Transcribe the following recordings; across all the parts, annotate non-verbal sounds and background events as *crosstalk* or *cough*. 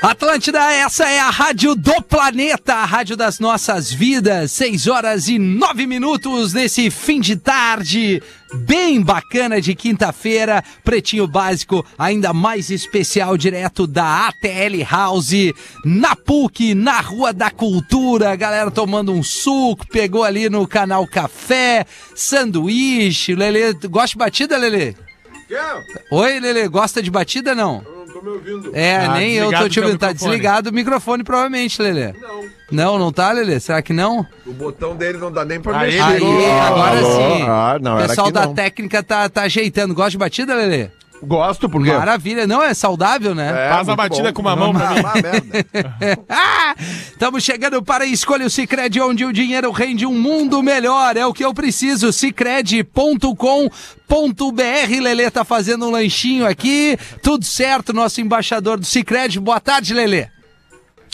Atlântida, essa é a rádio do planeta, a rádio das nossas vidas. 6 horas e 9 minutos nesse fim de tarde. Bem bacana de quinta-feira, pretinho básico, ainda mais especial, direto da ATL House, na PUC, na Rua da Cultura. Galera tomando um suco, pegou ali no canal Café, sanduíche. Lele, gosta de batida, Lele? Oi, Lele, gosta de batida não? Tô me ouvindo. É, Ah, nem eu tô te ouvindo. Tá desligado o microfone, provavelmente, Lelê. Não. Não, não tá, Lelê? Será que não? O botão dele não dá nem pra mexer. Aí, agora Alô? sim. Ah, não, o era pessoal aqui da não. técnica tá, tá ajeitando. Gosta de batida, Lelê? Gosto, porque... Maravilha. Não, é saudável, né? É, Faz a batida bom. com uma mão pra *laughs* Ah, mim. Estamos chegando para a Escolha o Cicred, onde o dinheiro rende um mundo melhor. É o que eu preciso. Cicred.com.br. Lelê tá fazendo um lanchinho aqui. Tudo certo, nosso embaixador do Cicred. Boa tarde, Lelê.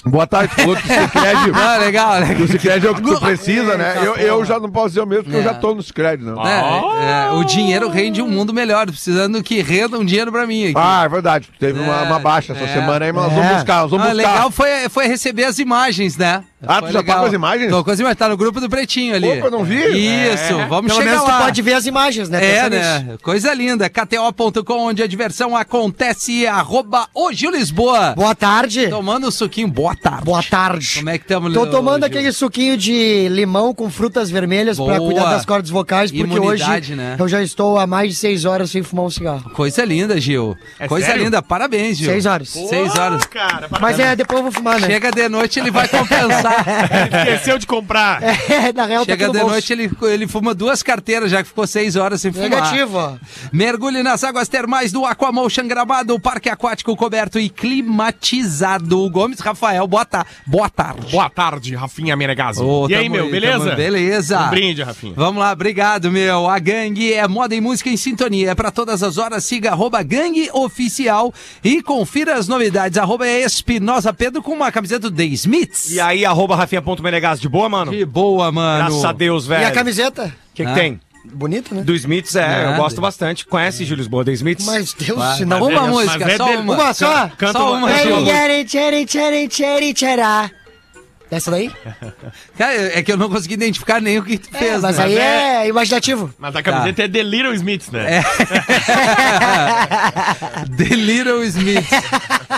Boa tarde, falou que o Cicred... *laughs* Ah, legal, o Cicred é o que tu precisa, né? Eu, eu já não posso dizer o mesmo, porque eu É. já tô no Cicred, não. É, é, o dinheiro rende um mundo melhor, precisando que renda um dinheiro pra mim aqui. Ah, é verdade. Teve uma, uma baixa essa é. semana aí, mas nós É. vamos buscar, nós vamos Ah, buscar. legal foi, foi receber as imagens, né? Ah, Foi tu já tá com as imagens? Tô com as imagens, tá no grupo do Pretinho ali. Opa, eu não vi. Isso, vamos Pelo chegar menos lá. tu pode ver as imagens, né? É, Pensa nisso. né? Coisa linda. KTO.com, onde a diversão acontece. Arroba o Gil Lisboa. Boa tarde. Tomando um suquinho. Boa tarde. Boa tarde. Como é que estamos, Tô tomando aquele suquinho de limão com frutas vermelhas pra Boa. cuidar das cordas vocais, porque Imunidade, hoje né? eu já estou há mais de seis horas sem fumar um cigarro. Coisa linda, Gil. É Coisa sério? linda. Parabéns, Gil. Seis horas. Seis horas. Cara, Mas é, depois eu vou fumar, né? Chega de noite, ele vai compensar. Esqueceu de comprar. *laughs* É, na real Chega tá de tudo noite, ele, ele fuma duas carteiras, já que ficou seis horas sem fumar. Negativo. Mergulhe nas águas termais do Aquamotion Gramado, parque aquático coberto e climatizado. Gomes Rafael, boa, ta boa tarde. Boa tarde, Rafinha Menegaso. Ô, e aí, meu, beleza? tamo- beleza. Um brinde, Rafinha. Vamos lá, obrigado, meu. A Gangue é moda e música em sintonia. É pra todas as horas. Siga arroba Gangue Oficial e confira as novidades. Arroba Espinosa Pedro com uma camiseta do The Smiths. E aí, arroba Rafinha.menegas, de boa, mano? Que boa, mano. Graças a Deus, E velho. a camiseta? O que, que Ah. tem? Bonito, né? Do Smiths, é, Nada. eu gosto bastante. Conhece, Júlio Lisboa, do Smiths? Mas Deus, se não... uma é- música, é só uma. Uma só? Canta Só uma- uma, Ei, Gil. Essa daí? *laughs* Cara, é que eu não consegui identificar nem o que tu É, fez. mas né? aí é imaginativo. Mas a camiseta é The Little Smiths, né? *laughs* The Little Smith.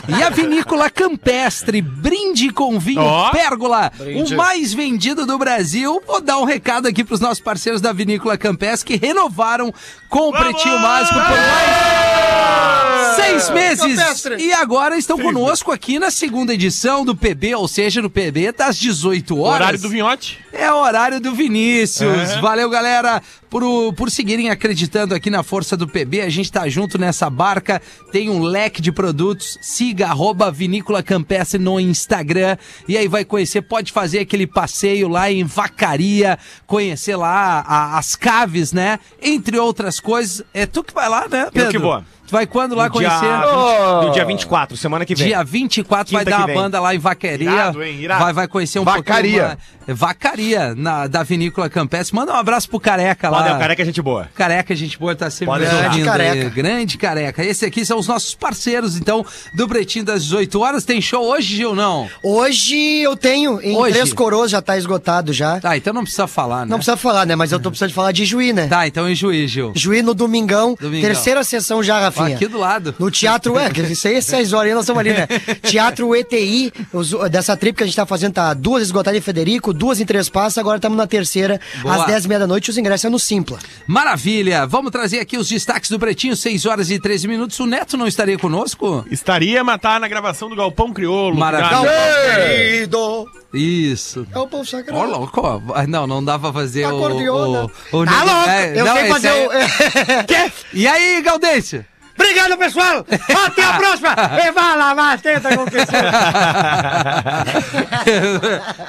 E a vinícola campestre, brinde com vinho Ó. Pérgola, o mais vendido do Brasil. Vou dar um recado aqui pros nossos parceiros da vinícola campestre que renovaram com o Pretinho Básico por mais seis meses. Campestre. E agora estão conosco aqui na segunda edição do PB, ou seja, no PB das 18 horas. Horário do vinhote. É o horário do Vinícius. É. Valeu, galera, por, por seguirem acreditando aqui na força do PB. A gente tá junto nessa barca. Tem um leque de produtos. Siga arroba Vinícola Campestre no Instagram. E aí vai conhecer, pode fazer aquele passeio lá em Vacaria, conhecer lá a- as caves, né? Entre outras coisas. É tu que vai lá, né, Pedro? que vou. Tu vai quando lá No dia, conhecer? 20 no dia 24, semana que vem. Dia 24 vai Quinta dar que uma banda lá em Vacaria. Irado, hein? Irado. Vai, vai conhecer um Vacaria. pouquinho. Vacaria, na, da Vinícola Campestre. Manda um abraço pro Careca lá. Olha, o careca é gente boa. Careca, gente boa, tá sempre Pode Grande aí. Careca. Grande careca. Esse aqui são os nossos parceiros, então, do Pretinho das 18 horas. Tem show hoje, Gil, não? Hoje eu tenho, em Hoje? Três Coroas já tá esgotado já. Tá, então não precisa falar, né? Não precisa falar, né? Mas eu tô precisando de falar de Juí, né? Tá, então em juiz, Gil. Juí no Domingão, Domingão. terceira sessão já, Rafinha. Aqui do lado. No Teatro, é, que isso aí é seis horas aí, nós estamos ali, né? *laughs* Teatro ETI, os- dessa trip que a gente tá fazendo, tá duas esgotadas em Federico, duas em Três Passos, agora estamos na terceira, Boa. às dez e meia da noite, os ingressos é no Simpla. Maravilha. Vamos trazer aqui os destaques do Pretinho, 6 horas e 13 minutos. O Neto não estaria conosco? Estaria matar na gravação do Galpão Crioulo. Maravilha. Querido, Isso. é o povo sagrado. Ó, louco. Não, não dá pra fazer Acordeona. o... o, o Tá louco, é, eu não, sei fazer aí- o... *laughs* E aí, Gaudêncio? Obrigado, pessoal! *laughs* Até a próxima! E vai lá, vai, tenta acontecer. *laughs*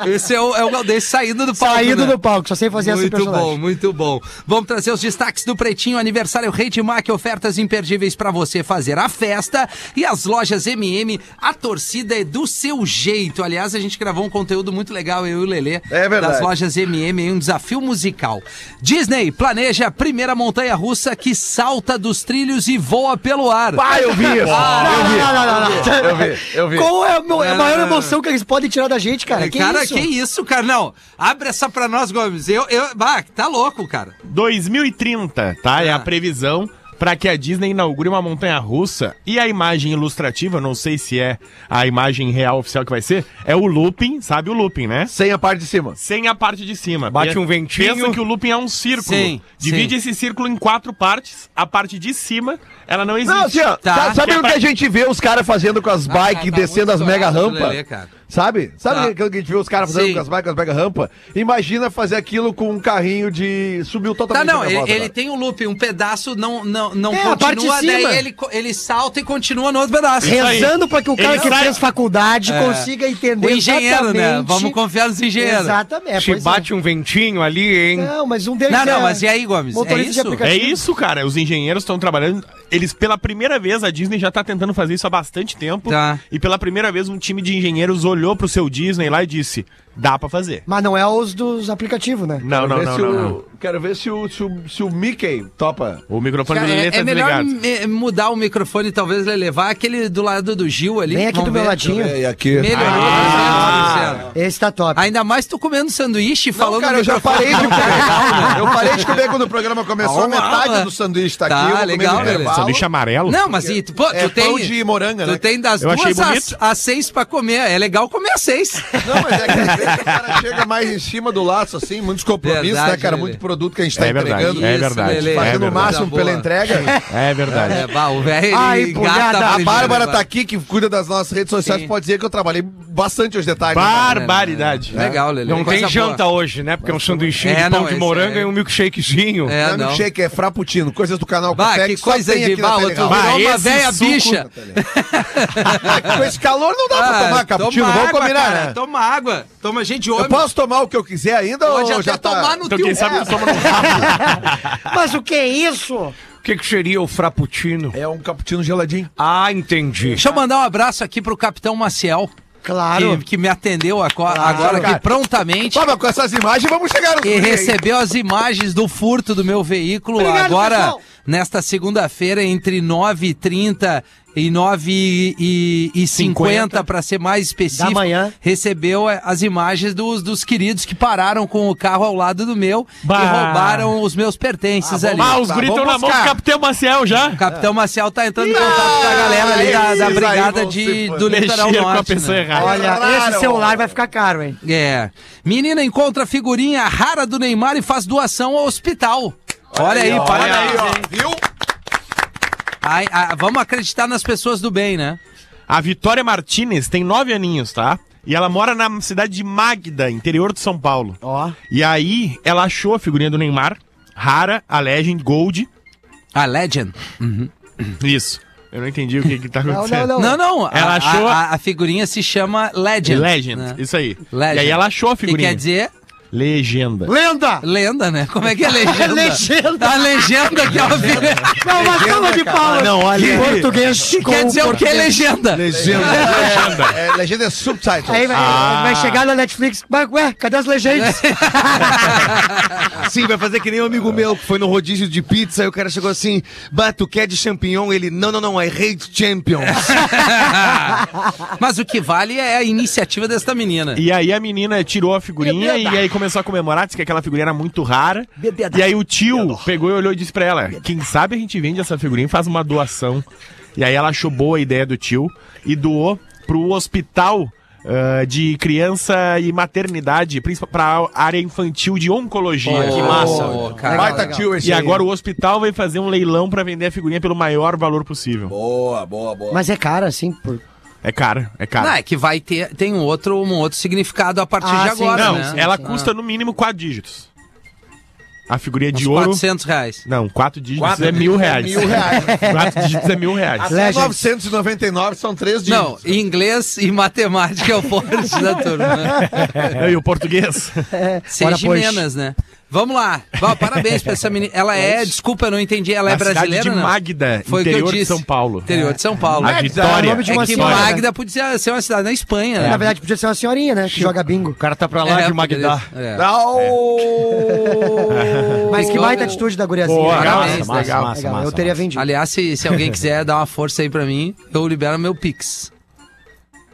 Esse é o, é o Galdês saindo do palco. Saído né? do palco, só sei fazer esse Muito personagem. bom, muito bom. Vamos trazer os destaques do Pretinho Aniversário Rede Mac, ofertas imperdíveis pra você fazer a festa e as lojas MM, a torcida é do seu jeito. Aliás, a gente gravou um conteúdo muito legal, eu e o Lelê, É verdade. das lojas MM, em um desafio musical. Disney planeja a primeira montanha-russa que salta dos trilhos e voa pelo ar. Ah, eu vi isso. Não, não, não, não, não. Eu vi, eu vi. Qual é a, maior não. emoção que eles podem tirar da gente, cara? Que cara, isso? que isso, cara? Não, abre essa pra nós, Gomes. Eu, eu, bah, tá louco, cara. 2030, tá? É Ah. a previsão para que a Disney inaugure uma montanha russa e a imagem ilustrativa, não sei se é a imagem real oficial que vai ser, é o looping, sabe o looping, né? Sem a parte de cima. Sem a parte de cima. Bate Pe- um ventinho. Pensa que o looping é um círculo. Sim, Divide sim. esse círculo em quatro partes. A parte de cima, ela não existe. Não, assim, ó, Tá. sa- sabe Que é o que a gente vê os caras fazendo com as Ah, bikes, tá descendo as mega rampas? Sabe? Sabe Tá. aquilo que a gente vê os caras fazendo Sim. com as bikes, as mega rampas? Imagina fazer aquilo com um carrinho de. Subiu Tá, totalmente não, a ele, ele tem um loop, um pedaço não, não, não É, a parte de continua, daí cima. ele, ele salta e continua no outro pedaço. Rezando pra que o cara Ele que sai- fez faculdade É. consiga entender O engenheiro, né? exatamente- Vamos confiar nos engenheiros. Exatamente. Se pois é. bate um ventinho ali, hein? Não, mas um deles Não, não, é mas e aí, Gomes? É isso? É isso, cara. Os engenheiros estão trabalhando. Eles, pela primeira vez, a Disney já tá tentando fazer isso há bastante tempo. Tá. E pela primeira vez, um time de engenheiros olhou pro seu Disney lá e disse: dá pra fazer. Mas não é os dos aplicativos, né? Não, Quero não, não, não, o- não. Quero ver se o, se, o, se o Mickey topa. O microfone Cara, do Lelê é, tá é melhor me- mudar o microfone, talvez, levar aquele do lado do Gil ali. Vem aqui Vamos do meu ver. ladinho. E aqui. Melhorou, Ah. tá Luciano? Esse tá top. Ainda mais tu comendo sanduíche, Não, falando cara, no eu já microfone. parei de comer. *laughs* Eu parei de comer quando o programa começou. Ah, metade ah, do sanduíche tá, tá, aqui. Eu vou comer legal, no Lelê. intervalo. Sanduíche amarelo? Não, mas e, tu, pô, É tu tem... pão de moranga, Tu né? tem das Eu achei duas às, bonito. às seis pra comer. É legal comer às seis. Não, mas é que às *laughs* vezes o cara chega mais em cima do laço, assim, muitos compromissos, Verdade, né, cara? Lelê. Muito produto que a gente tá É verdade, entregando. é Isso, verdade. Lelê. é Fazendo o verdade. máximo Boa. pela entrega. É verdade. É, bah, o velho Ai, engata A Bárbara né, tá aqui, que cuida das nossas redes sociais, Sim. pode dizer que eu trabalhei bastante os detalhes. Barbaridade. Legal, Lelê. Não tem boa. janta hoje, né? Porque é um sanduichinho É, de pão não, de morango é- e um milkshakezinho. É, Não é não. milkshake, é frappuccino. Coisas do canal Bah, Café que só coisa de Bah, uma esse velha bicha. *laughs* Com esse calor não dá pra Ah, tomar cappuccino, vamos combinar, né? Toma água. Toma gente de Eu homem. posso tomar o que eu quiser ainda Pode ou até já tá... tomar no Então, teu... quem sabe É. não toma no. *laughs* Mas o que é isso? O que, que seria o frappuccino? É um cappuccino geladinho. Ah, entendi. Deixa eu mandar um abraço aqui pro Capitão Maciel. Claro. Que, que me atendeu agora aqui cara. prontamente. Mas com essas imagens vamos chegar no E recebeu as imagens do furto do meu veículo Obrigado, agora, pessoal. Nesta segunda-feira, entre 9h30 e 9h50, para ser mais específico. Recebeu eh, as imagens dos, dos queridos que pararam com o carro ao lado do meu Bah. e roubaram os meus pertences ali. Ah, os Tá, gritos vamos na mão do. Capitão Maciel já. O Capitão Maciel tá entrando em contato com a galera ali da, da brigada de, do litoral Mexer com a norte. pessoa né? errada. Olha, Claro. esse celular vai ficar caro, hein? É. Menina encontra figurinha rara do Neymar e faz doação ao hospital. Olha aí, Olha parabéns. aí, ó. hein? Viu? Ai, ai, vamos acreditar nas pessoas do bem, né? A Vitória Martinez tem nove aninhos, tá? E ela mora na cidade de Magda, interior de São Paulo. Ó. E aí, ela achou a figurinha do Neymar, rara, a Legend Gold. A Legend. Isso. Eu não entendi o que que tá *laughs* Não, acontecendo. não, Não, não. não. Ela a, achou- a, a figurinha se chama Legend. Legend, né? isso aí. Legend. E aí ela achou a Que figurinha. quer dizer Legenda. Lenda! lenda, né? Como é que é *laughs* legenda? Legenda. A legenda que é uma figurinha. Não, uma salva de palmas. Não, olha Em português. com Quer dizer o que é legenda? Legenda. *laughs* Legenda. É, legenda é subtitle. Aí vai, Ah. vai chegar na Netflix. Mas, ué, cadê as legendas? *laughs* Sim, vai fazer que nem um amigo meu que foi no rodízio de pizza e o cara chegou assim, bah, tu quer de champignon? Ele, não, não, não, I hate champions. Mas o que vale é a iniciativa desta menina. E aí a menina tirou a figurinha e aí começou a comemorar, disse que aquela figurinha era muito rara. E aí o tio pegou e olhou e disse pra ela: Quem sabe a gente vende essa figurinha e faz uma doação. E aí ela achou boa a ideia do tio e doou pro hospital ah, de criança e maternidade, principalmente pra área infantil de oncologia. que massa. cara. Baita tio esse E aí. agora o hospital vai fazer um leilão pra vender a figurinha pelo maior valor possível. Boa, boa, boa. Mas é cara, assim, por... É caro, é caro. Não, é que vai ter, tem um outro, um outro significado a partir Ah, de sim, agora, Não, né? ela Ah. custa no mínimo quatro dígitos. A figurinha Uns de ouro. 400 reais. Não, quatro dígitos Quatro é mil reais. mil reais. *laughs* quatro dígitos é mil reais. Até Legend. 999 são três dias. Não, inglês e matemática é o *laughs* forte da turma. *laughs* e o português? Ora, pois. Jimenas, né? Vamos lá. Vá, parabéns pra essa menina. Ela *laughs* é, desculpa, eu não entendi. Ela é A cidade brasileira, de não? Magda, Foi o que eu interior de disse. São Paulo. Interior de São Paulo. A É, Vitória. nome de uma que senhora, Magda podia ser uma cidade na Espanha, né? Na verdade, podia ser uma senhorinha, né? Que joga bingo. O cara tá pra lá É, de Magdá. poderia- é. Mas que baita atitude da guriazinha. Boa, Legal, parabéns, legal, legal. legal. Eu teria vendido. Aliás, se, se alguém quiser dar uma força aí pra mim, eu libero meu Pix.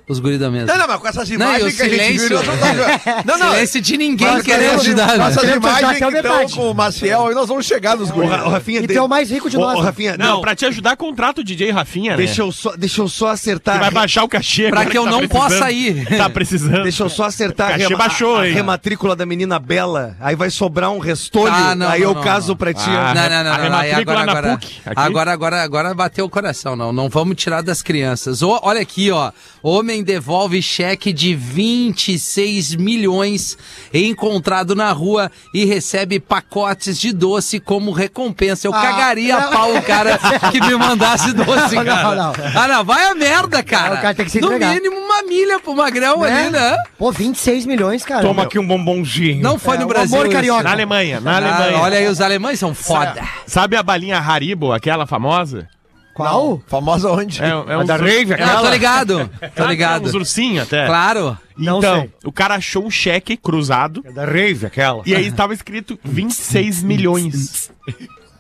Os guri da mesa. Não, não, mas com essas Não, imagens o que a gente silêncio. viu, nós fazer- *laughs* Não, não, Silêncio de ninguém querendo queremos- ajudar. com né? imagens o que estão com o Maciel e nós vamos chegar nos guris. Ra- ô, Rafinha, E de- tem o mais rico de nós. ô, né? Rafinha, Não, não. pra te ajudar, contrata o DJ Rafinha, Deixa né? eu só, deixa eu só acertar. Que vai a baixar o cachê. Pra que eu tá não possa ir. *laughs* Tá precisando. Deixa eu só acertar a, Cachê rema- baixou, a hein? rematrícula da menina Bela. Aí vai sobrar um restolho. Ah, não, aí não, eu não, caso não. pra ti. Ah, Não, não, não, a não, não. Rematrícula agora, na agora, PUC, agora, agora, agora bateu o coração, não. Não vamos tirar das crianças. Olha aqui, ó. Homem devolve cheque de 26 milhões encontrado na rua e recebe pacotes de doce como recompensa. Eu Ah, cagaria a não. pau o cara que me mandasse *laughs* doce, Não, cara. não. Ah, não, vai a merda, cara. o cara tem que se no entregar. mínimo uma milha pro magrão Né? ali, né? Pô, 26 milhões, cara. Toma aqui um bombonzinho. Não foi É, no Brasil. amor isso. carioca. Na Alemanha, na Ah, Alemanha. olha aí, os alemães são foda. Sabe a balinha Haribo, aquela famosa? Qual? Famosa onde? É, é A da Rave, Não, tô ligado. Tô ligado. Uns ursinhos até. Claro. Não Então, sei. o cara achou um cheque cruzado É da Rave, aquela. e aí estava escrito 26 milhões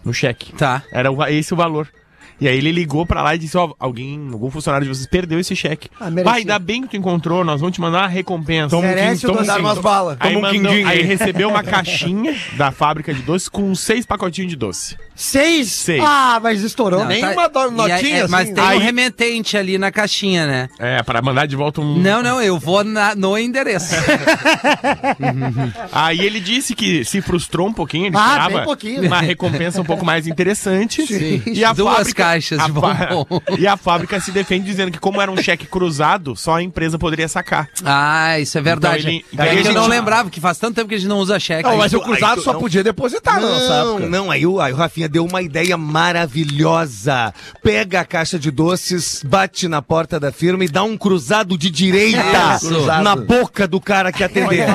no cheque. Tá. Era esse o valor. E aí ele ligou pra lá e disse, ó, alguém, algum funcionário de vocês perdeu esse cheque. Ah. Vai, ainda bem que tu encontrou, nós vamos te mandar uma recompensa. Toma um Merece toma um docinho. quin- Dar umas balas. Aí, Toma um mandou- aí aí. recebeu uma caixinha da fábrica de doces com seis pacotinhos de doce. Seis? Seis. Ah, mas estourou. Não, Nenhuma do- E aí- notinha, é, Mas assim? tem um Aí- remetente ali na caixinha, né? É, pra mandar de volta um... Não, não, eu vou na- no endereço. *laughs* Aí ele disse que se frustrou um pouquinho, ele Ah, esperava bem pouquinho. uma recompensa um pouco mais interessante. E a Duas fábrica, caixas a de bombom. *laughs* E a fábrica se defende dizendo que como era um cheque cruzado, só a empresa poderia sacar. Ah, isso é verdade. Então ele- é que a eu gente- não lembrava, que faz tanto tempo que a gente não usa cheque. Não, mas o cruzado só não. podia depositar na nossa Não, época. não, aí o, aí o Rafinha deu uma ideia maravilhosa. Pega a caixa de doces, bate na porta da firma e dá um cruzado de direita Isso. na boca do cara que atender.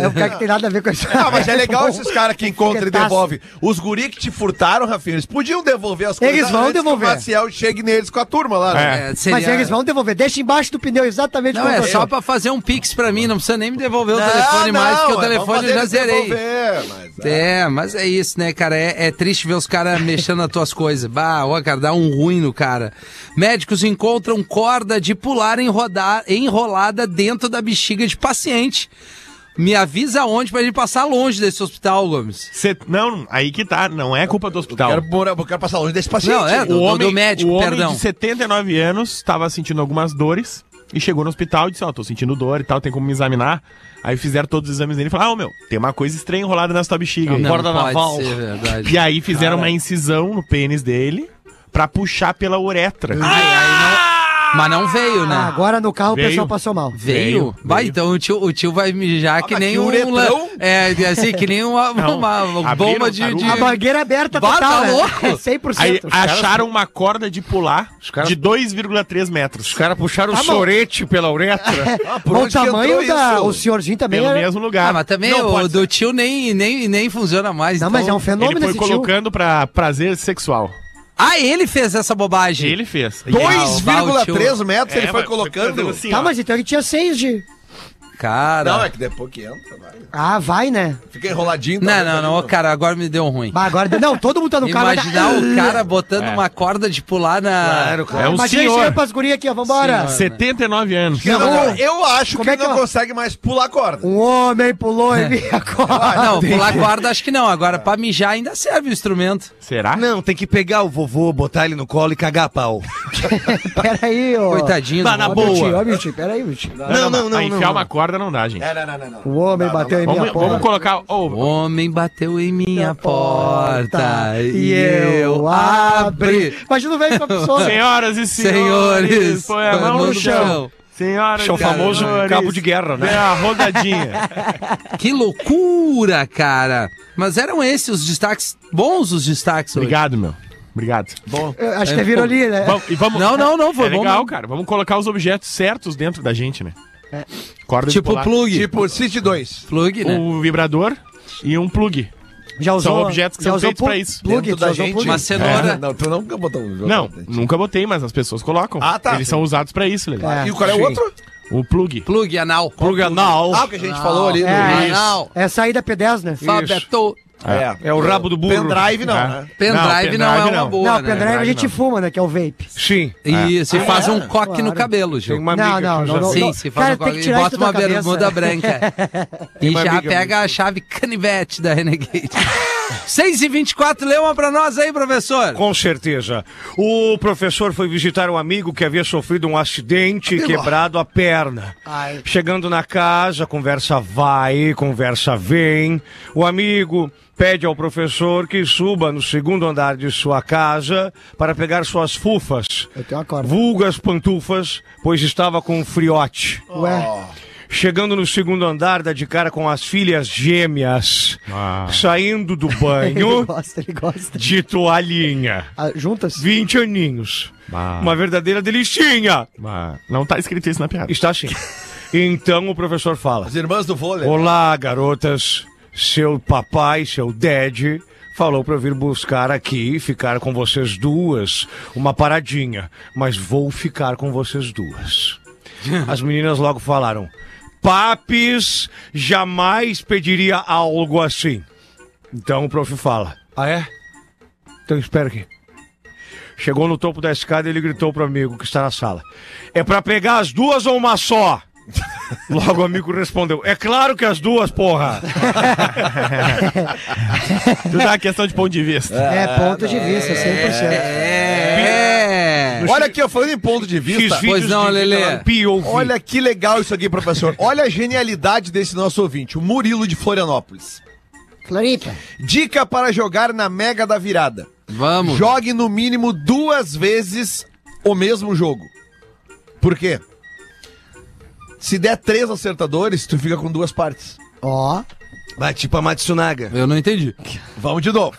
É o cara que tem nada a ver com isso. Ah, mas é legal *laughs* esses caras que encontram e devolvem. Os guri que te furtaram, Rafinha, eles podiam devolver as coisas. Eles vão antes devolver. Que o Maciel chegue neles com a turma lá. né? É, seria- Mas eles vão devolver. Deixa embaixo do pneu exatamente Não, como é eu só pra fazer um pix pra mim, não precisa nem me devolver o Não, telefone mais, porque o é, telefone eu fazer já zerei. mas, é. É, mas é isso, né, cara? É, é triste ver os caras mexendo nas tuas coisas. Bah, ó, cara, dá um ruim no cara. Médicos encontram corda de pular enrolada dentro da bexiga de paciente. Me avisa onde pra gente passar longe desse hospital, Gomes. Cê- não, aí que tá, não é culpa do hospital. Quero, morar- eu quero passar longe desse paciente. Não, é, o do, homem, do médico, o homem perdão. de 79 anos estava sentindo algumas dores e chegou no hospital e disse, ó, tô sentindo dor e tal, tem como me examinar. Aí fizeram todos os exames dele e falaram, ah, ô, meu, tem uma coisa estranha enrolada nessa tua bexiga. aí." Não corda pode naval. ser verdade. E aí fizeram uma incisão no pênis dele pra puxar pela uretra. Mas não veio, né? Ah, agora no carro Veio. o pessoal passou mal. Veio? Veio, Vai, veio. então o tio, o tio vai mijar que mas nem que um... uretrão? la- É, assim, que nem uma, Não, uma abriram bomba de... de- A mangueira aberta Bah, total, tá né? louco? É 100%. Aí acharam uma corda de pular caras- de 2,3 metros. Os caras puxaram Tá o sorete pela uretra. *laughs* por Bom, o que tamanho da... isso? O senhorzinho também Pelo é... mesmo lugar. Ah, mas também Não, o do tio nem, nem, nem funciona mais. Não, então- mas é um fenômeno Ele foi tio. colocando pra prazer sexual. Ah, ele fez essa bobagem. Ele fez. E Dois? aí- 2,3 metros ele É, foi mas colocando. assim, Tá, ó. mas então ele tinha seis de... Cara... Não, é que depois que entra, vai. Ah, vai, né? Fica enroladinho. Não, tá, não, não, ô, cara, agora me deu ruim. Bah, agora... Não, todo mundo tá no carro... dar- Imaginar o cara botando É. uma corda de pular na... Claro, É um aí senhor. pras gurias aqui, ó. Vambora. Senhor. 79 anos. Não, não, não, eu acho Como que é ele que não eu- consegue mais pular corda. Um homem pulou em minha corda. Não, *laughs* pular corda acho que não. Agora, pra mijar ainda serve o instrumento. Será? Não, tem que pegar o vovô, botar ele no colo e cagar a pau. *laughs* Peraí, ó. Coitadinho. Do na homem. Ó, meu boa. tio, ó, meu tio, peraí, meu tio. Não, não, não, a enfiar não. uma corda não dá, gente. É, não, não, não, não. O homem bateu em minha Vamos, porta. vamos colocar. ô, O homem bateu em minha porta E eu abri. Imagina o velho com a pessoa. senhoras e senhores, Senhores, põe a mão no chão. Senhoras Esse é o famoso senhores, cabo de guerra, né? É a rodadinha. *laughs* Que loucura, cara. Mas eram esses os destaques, bons os destaques hoje. Obrigado, meu. Obrigado. Bom. Eu Acho que é virou ali, né? Vamos, e vamos, Não, não, não, *laughs* foi é bom legal, mesmo. cara. Vamos colocar os objetos certos dentro da gente, né? Corda Tipo plug. Tipo, City 2. Plug, né? o vibrador e um plug. Já usou, São objetos que já são usou feitos pra isso. Plug, Dentro da gente. Uma cenoura. Não, tu não botou um Não, nunca botei, mas as pessoas colocam. Ah, tá. Eles são usados pra isso, Lelê. É. E qual é o Sim. outro? O plug. Plug anal. Plug anal. Ah, o que a gente falou ali. É. Anal. É saída P10, né? Fabeto. É. É o rabo do burro. Pendrive não, É. né? Pendrive não, é uma boa, Não, né? pendrive a gente não. fuma, né? Que é o vape. Sim. E faz um coque Claro. no cabelo, Gil. Tem uma Não, amiga não, que não, usa não. Sim, se faz Cara, um coque e bota uma cabeça. bermuda branca. *laughs* e uma já amiga pega a chave canivete da Renegade. *laughs* 6 e 24 lê uma pra nós aí, professor. Com certeza. O professor foi visitar um amigo que havia sofrido um acidente e quebrado a perna. Ai. Chegando na casa, conversa vai, conversa vem. O amigo pede ao professor que suba no segundo andar de sua casa para pegar suas fufas. Eu tenho uma corda. Vulgas pantufas, pois estava com um friote. Ué, Chegando no segundo andar, dá de cara com as filhas gêmeas, Ah. saindo do *laughs* ele banho gosta, ele gosta. de toalhinha. Ah, juntas? 20 aninhos. Ah. Uma verdadeira delicinha. Não tá escrito isso na piada. Está assim. Então o professor fala: As irmãs do vôlei. Olá, garotas. Seu papai, seu dad, falou para eu vir buscar aqui e ficar com vocês duas. Uma paradinha. Mas vou ficar com vocês duas. *laughs* As meninas logo falaram: Papis jamais pediria algo assim. Então o prof fala: Ah, é? Então espera aqui. Chegou no topo da escada e ele gritou pro amigo que está na sala: É pra pegar as duas ou uma só? *laughs* Logo o amigo respondeu: É claro que as duas, porra! Tudo é uma questão de ponto de vista. É, ponto de vista, 100%. É. Olha aqui, ó, falando em ponto de vista. Fiz vídeos não, POV. Olha que legal isso aqui, professor. Olha a genialidade desse nosso ouvinte, o Murilo de Florianópolis. Floripa. Dica para jogar na Mega da Virada. Vamos. Jogue no mínimo duas vezes o mesmo jogo. Por quê? Se der três acertadores, tu fica com duas partes. Ó. Vai, tipo a Matsunaga. Eu não entendi. Vamos de novo.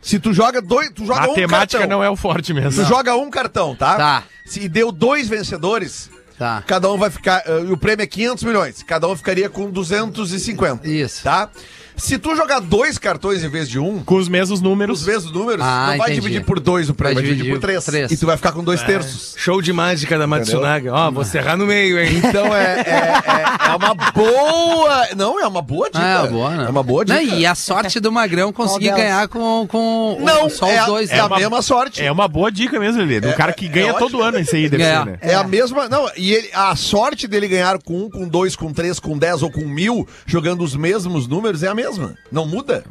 Se tu joga dois, tu joga um Matemática cartão. não é o forte mesmo. Tu joga um cartão, tá? Tá. Se deu dois vencedores, Tá. cada um vai ficar. eh, E o prêmio é 500 milhões. Cada um ficaria com 250. Isso. Tá? Se tu jogar dois cartões em vez de um, Com os mesmos números. os mesmos números, Ah, não vai entendi. dividir por dois o prêmio, Vai dividir dividir por três. três. E tu vai ficar com dois terços. Show de mágica da Matsunaga. Ó, vou serrar no meio, hein? Então é, é, é, é uma boa. Não, é uma boa dica. Ah, é boa, né? É uma boa dica. Não, e a sorte do Magrão conseguir delas? ganhar com, com Não, só é, os a- dois. é né? a uma- mesma sorte. É uma boa dica mesmo, Lelê. Do cara que ganha é todo ótimo. ano esse aí, deve É. ser, né? É a mesma. Não, e ele- a sorte dele ganhar com um, com dois, com três, com dez ou com mil, jogando os mesmos números, é a mesma. Não muda.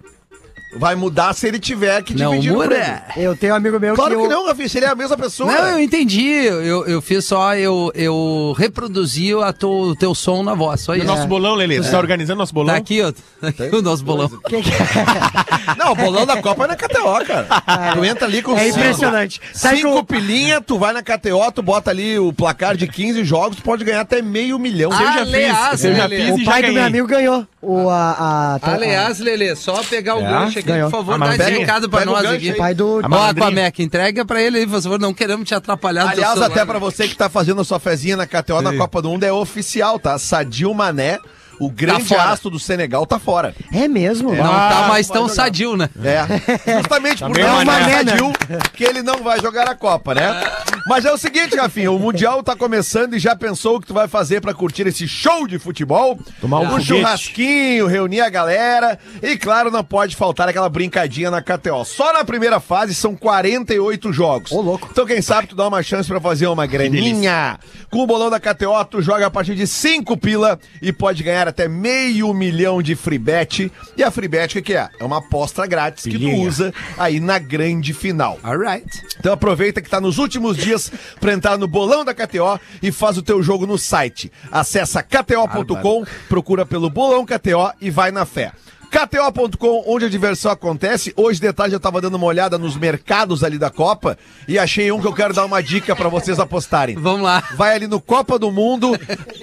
Vai mudar se ele tiver que Não dividir o prêmio. muda. Eu tenho um amigo meu Claro que. que eu- não, Rafinha, se ele é a mesma pessoa. Não, eu entendi. Eu, eu fiz só, eu, eu reproduzi a tu- o teu som na voz, só E o isso. nosso bolão, Lelê. Você tá organizando nosso bolão? Tá aqui, ó. Tá aqui o nosso bolão. Que- que- *laughs* Não, o bolão da Copa é na KTO, cara. tu entra ali com É cinco- impressionante. Que Cinco o- pilinha, tu vai na KTO, tu bota ali o placar de 15 jogos, tu pode ganhar até meio milhão. Ah, Eu já Aliás, fiz. Eu já fiz O e já pai do meu amigo ganhou. O, a, a, tá- Aliás, Lelê, só pegar o gancho aqui, Ganhou. por favor, Ah, dá esse recado pra nós aqui. pai do. Ó, malandrinha. Aquameca, entrega pra ele aí, por favor, não queremos te atrapalhar. Aliás, até pra você que tá fazendo a sua fezinha na KTO na Copa do Mundo, é oficial, tá? Sadio Mané, o grande fora. astro do Senegal, tá fora. É mesmo? Não Ah, tá mais tão jogar. sadio, né? É. Justamente por bem não mané. estar sadio que ele não vai jogar a Copa, né? Mas é o seguinte, Rafinha, o Mundial tá começando e já pensou o que tu vai fazer pra curtir esse show de futebol? Tomar um um churrasquinho, reunir a galera e, claro, não pode faltar aquela brincadinha na KTO. Só na primeira fase são 48 jogos. Ô, louco. Então, quem sabe tu dá uma chance pra fazer uma graninha. Com o bolão da KTO, tu joga a partir de 5 pila e pode ganhar até meio milhão de free bet. E a free bet, o que, é? É uma aposta grátis que tu Pilinha. usa aí na grande final. Alright. Então aproveita que tá nos últimos dias pra entrar no bolão da KTO e faz o teu jogo no site. Acessa kto.com, procura pelo bolão KTO e vai na fé. KTO.com, onde a diversão acontece. Hoje de tarde eu tava dando uma olhada nos mercados ali da Copa e achei um que eu quero dar uma dica pra vocês apostarem. Vamos lá. Vai ali no Copa do Mundo,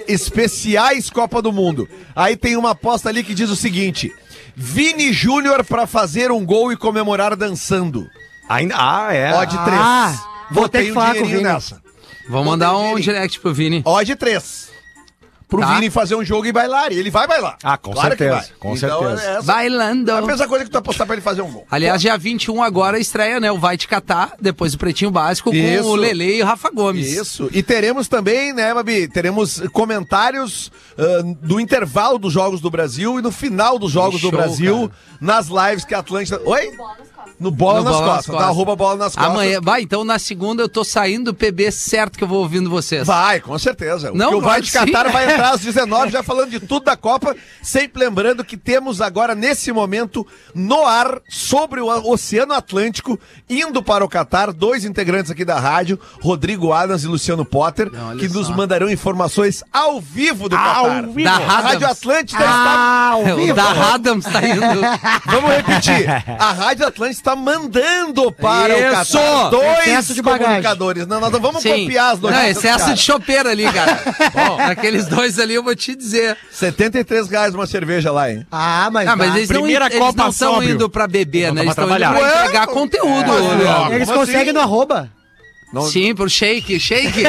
especiais Copa do Mundo. Aí tem uma aposta ali que diz o seguinte: Vini Júnior pra fazer um gol e comemorar dançando. Ainda, ah, é. Odd 3. Ah, vou ter que falar com o Vini. nessa. Vamos mandar um direct pro Vini. Odd 3. Pro Tá. Vini fazer um jogo e bailar. E ele vai bailar. Ah, com Claro que certeza, vai. com Então, certeza. É essa- Bailando. é a mesma coisa que tu apostar pra ele fazer um gol. Aliás, dia 21 agora estreia, né? O Vai Te Catar, depois do Pretinho Básico, com Isso. o Lele e o Rafa Gomes. Isso. E teremos também, né, Babi? Teremos comentários ah, do intervalo dos Jogos do Brasil e no final dos Jogos show, do Brasil nas lives que a Atlântida. Oi? No Bola, No nas, Bola nas costas, Costas. Da arroba Bola nas Costas. Amanhã, vai, então na segunda eu tô saindo do PB certo que eu vou ouvindo vocês. Vai, com certeza. O Não, que o Vai de sim. Catar vai entrar às *laughs* 19, já falando de tudo da Copa. Sempre lembrando que temos agora, nesse momento, no ar, sobre o Oceano Atlântico, indo para o Catar, dois integrantes aqui da rádio, Rodrigo Adams e Luciano Potter, Não, que nos só. mandarão informações ao vivo do Catar. vivo. Da A Adams. Rádio Atlântida Ah, ao *laughs* O vivo. da Adams tá indo. está. *laughs* Vamos repetir. A Rádio Está mandando para Isso! o Catar dois Excesso de bagagem. comunicadores. Não, nós não vamos Sim. copiar as Não, notícias. excesso cara. de chopeira ali, cara. *laughs* Bom, aqueles dois ali eu vou te dizer. 73 reais uma cerveja lá, hein? Ah, mas. Ah, mas eles não, Primeira eles Copa não estão indo pra beber, né? Não, Eles estão indo Ué, entregar conteúdo. É. Eles Como conseguem assim? no arroba. Não- Sim, pro shake, shake.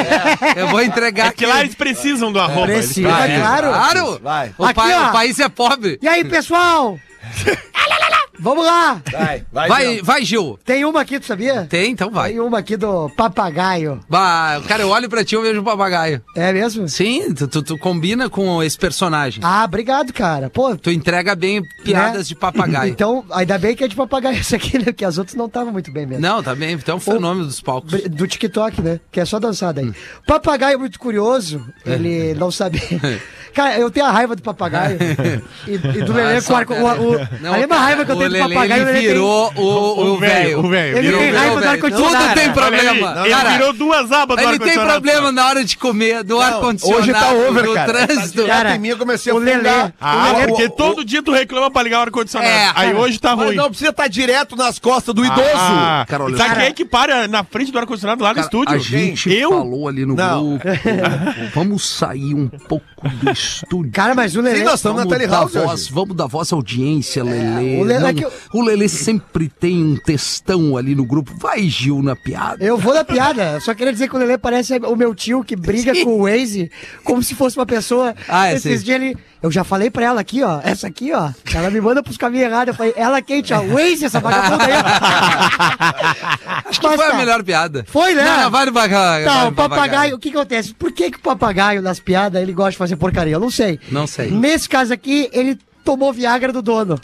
Eu vou entregar É que lá eles precisam do arroba. eles Precisa, claro. Claro. Vai. O, Aqui, pai- o país é pobre. E aí, pessoal? *laughs* Vamos lá. Vai, vai. Vai, Jean. vai, Gil. Tem uma aqui, tu sabia? Tem, então vai. Tem uma aqui do papagaio. Bah, cara, eu olho pra ti e eu vejo um papagaio. É mesmo? Sim, tu, tu- tu combina com esse personagem. Ah, obrigado, cara. Pô, Tu entrega bem piadas né? de papagaio. *clears throat* Então, ainda bem que é de papagaio essa aqui, né? Porque as outras não estavam muito bem mesmo. Não, tá bem. Tu é um fenômeno dos palcos. Do TikTok, né? Que é só dançada aí. Hum. Papagaio é muito curioso, É. ele não sabe. *laughs* Cara, eu tenho a raiva do papagaio. *laughs* e, e do Lelê Ah, com só, o. O, o, Não, a mesma raiva que eu o tenho Lelê, papagaio, ele tem- virou o, o velho. O velho. Ele virou tem o raiva do ar-condicionado. Tudo tem problema. Ele Cara, virou duas abas do Ele tem ar-condicionado. problema na hora de comer, do ar-condicionado, hoje tá over, do cara. trânsito. Cara, em mim eu comecei a fungar. Ah, O Lelê- porque todo dia tu reclama pra ligar o ar-condicionado. É, Aí cara. hoje tá ruim. não precisa estar direto nas costas do idoso. Ah, Cara, olha, sabe cara- quem é que para na frente do ar-condicionado lá no Cara, estúdio? A gente falou ali no grupo. *laughs* Vamos sair um pouco do estúdio. Cara, mas o Lelê. Sim, nós estamos na telehouse voz, hoje. vamos dar voz à audiência, Lelê. o Lelê Não, é que eu- o Lelê sempre tem um textão ali no grupo. Vai, Gil, na piada. Eu vou na piada. Só queria dizer que o Lelê parece o meu tio que briga com o Waze como se fosse uma pessoa. Ah, é, Esses sim. dias ele. Eu já falei pra ela aqui, ó. Essa aqui, ó. Ela me manda pros caminhos errados. Eu falei, ela quente, ó. Waze, essa vagabunda aí. *laughs* Acho que foi a melhor piada. Foi, né? Não, vai no papagaio. Tá, o papagaio, o que que acontece? Por que que o papagaio nas piadas ele gosta de fazer porcaria? Eu não sei. Não sei. Nesse caso aqui, ele tomou Viagra do dono.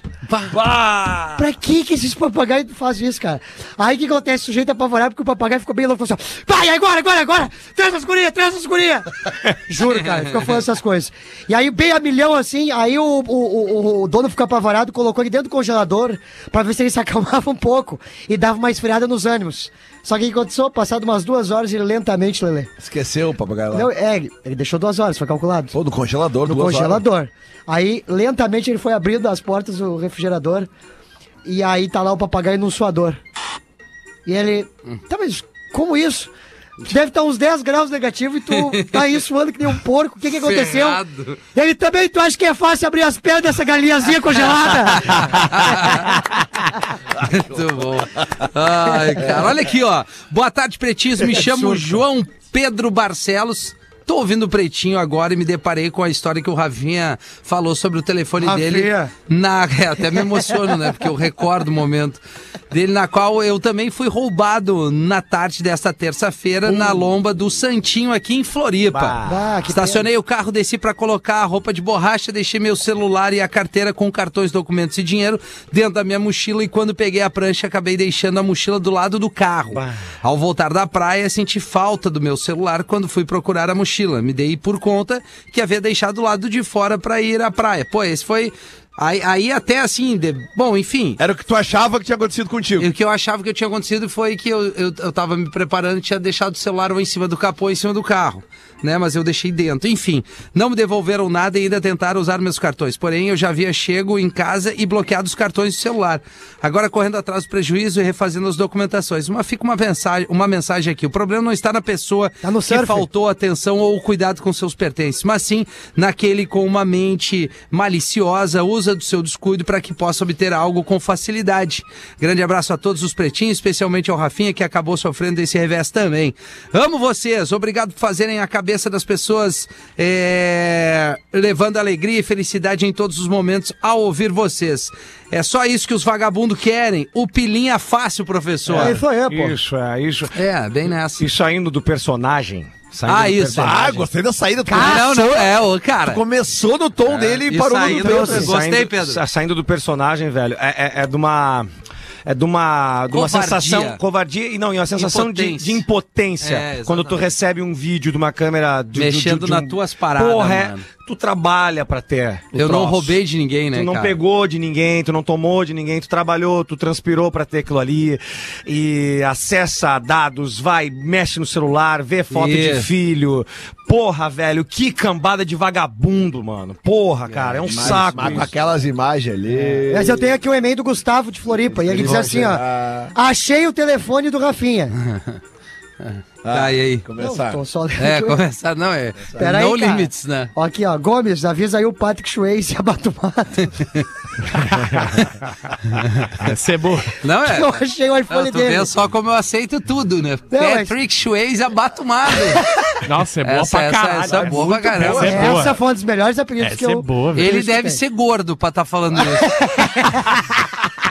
Pra que que esses papagaios fazem isso, cara? Aí o que acontece? O sujeito é apavorado porque o papagaio ficou bem louco. Falou assim, vai, agora, agora, agora! Traz as gurias, traz as gurias! *laughs* Juro, cara, ficou falando essas coisas. E aí, bem a milhão assim, aí o, o, o- o dono ficou apavorado, colocou ele dentro do congelador pra ver se ele se acalmava um pouco e dava uma esfriada nos ânimos. Só que o que aconteceu? Passado umas duas horas, ele lentamente, Lelê. Esqueceu o papagaio lá. Não, é, ele- deixou duas horas, foi calculado. Pô, no congelador, No duas horas. congelador. Aí, lentamente, ele foi abrindo as portas do refrigerador. E aí tá lá o papagaio num suador. E ele. Tá, mas como isso? Deve estar uns 10 graus negativo e tu *laughs* tá aí suando que nem um porco. O que que aconteceu? Ferrado. Ele também, tu acha que é fácil abrir as pernas dessa galinhazinha congelada? *laughs* Muito bom. Ai, cara. Olha aqui, ó. Boa tarde, pretinhos. Me chamo João Pedro Barcelos. Tô ouvindo o Pretinho agora e me deparei com a história que o Ravinha falou sobre o telefone Rafinha. dele. Na, *laughs* é, até me emociono, né? Porque eu recordo o momento dele, na qual eu também fui roubado na tarde desta terça-feira na lomba do Santinho aqui em Floripa. Bah, Estacionei o carro, desci pra colocar a roupa de borracha, deixei meu celular e a carteira com cartões, documentos e dinheiro dentro da minha mochila e quando peguei a prancha acabei deixando a mochila do lado do carro. Ao voltar da praia, senti falta do meu celular quando fui procurar a mochila. Me dei por conta que havia deixado do lado de fora pra ir à praia. Pô, esse foi aí, aí até assim, de- bom, enfim, Era o que tu achava que tinha acontecido contigo. e o que eu achava que tinha acontecido foi que eu, eu, eu tava me preparando e tinha deixado o celular ou em cima do capô em cima do carro. Né? Mas eu deixei dentro. Enfim, não me devolveram nada e ainda tentaram usar meus cartões. Porém, eu já havia chego em casa e bloqueado os cartões do celular. Agora correndo atrás do prejuízo e refazendo as documentações. Mas fica uma mensagem, uma mensagem aqui. O problema não está na pessoa Tá que surf. faltou atenção ou cuidado com seus pertences, mas sim naquele com uma mente maliciosa, usa do seu descuido para que possa obter algo com facilidade. Grande abraço a todos os pretinhos, especialmente ao Rafinha, que acabou sofrendo desse revés também. Amo vocês, obrigado por fazerem a cabeça das pessoas é, levando alegria e felicidade em todos os momentos ao ouvir vocês. É só isso que os vagabundos querem. O pilinha fácil, professor. É isso aí, pô. Isso, é, isso. É, bem nessa. E saindo do personagem. Saindo Ah, do isso. personagem. Ah, gostei da saída. Tu não, não, é, ô, cara. Começou no tom dele e e parou saindo- no Pedro. Gostei, Saindo- Pedro. sa- Saindo do personagem, velho, é, é, é de uma. É de uma, de uma Covardia. sensação. Covardia e não, e uma sensação de, Impotência. de impotência. É, quando tu recebe um vídeo de uma câmera. De, Mexendo de- de nas um- tuas paradas, Porra, é, mano. Tu trabalha pra ter. o Eu não troço. roubei de ninguém, né, Tu não cara? pegou de ninguém, tu não tomou de ninguém, tu trabalhou, tu transpirou pra ter aquilo ali. E acessa dados, vai, mexe no celular, vê foto de Isso. filho. Porra, velho, que cambada de vagabundo, mano. Porra, cara, é um saco. Mas aquelas imagens ali. Mas eu tenho aqui o e-mail do Gustavo de Floripa. E ele diz assim, ó. Achei o telefone do Rafinha. *laughs* Tá, e aí? Começar. Tô só lendo É, começar, não, é. Pera no aí, cara. limits, né? Ó, Aqui, ó. Gomes, avisa aí o Patrick Swayze e a Batumato. É cebola. Não, é. *laughs* Eu achei o iPhone Não, tu dele. vê só como eu aceito tudo, né? Não, mas- Patrick Swayze abatumado. *laughs* Nossa, é boa Essa- pra essa- caralho. essa é boa muito pra caramba. Essa é boa. Essa foi um dos melhores apelidos Essa que é eu... boa, velho. Ele deve ser gordo pra estar falando isso. *laughs*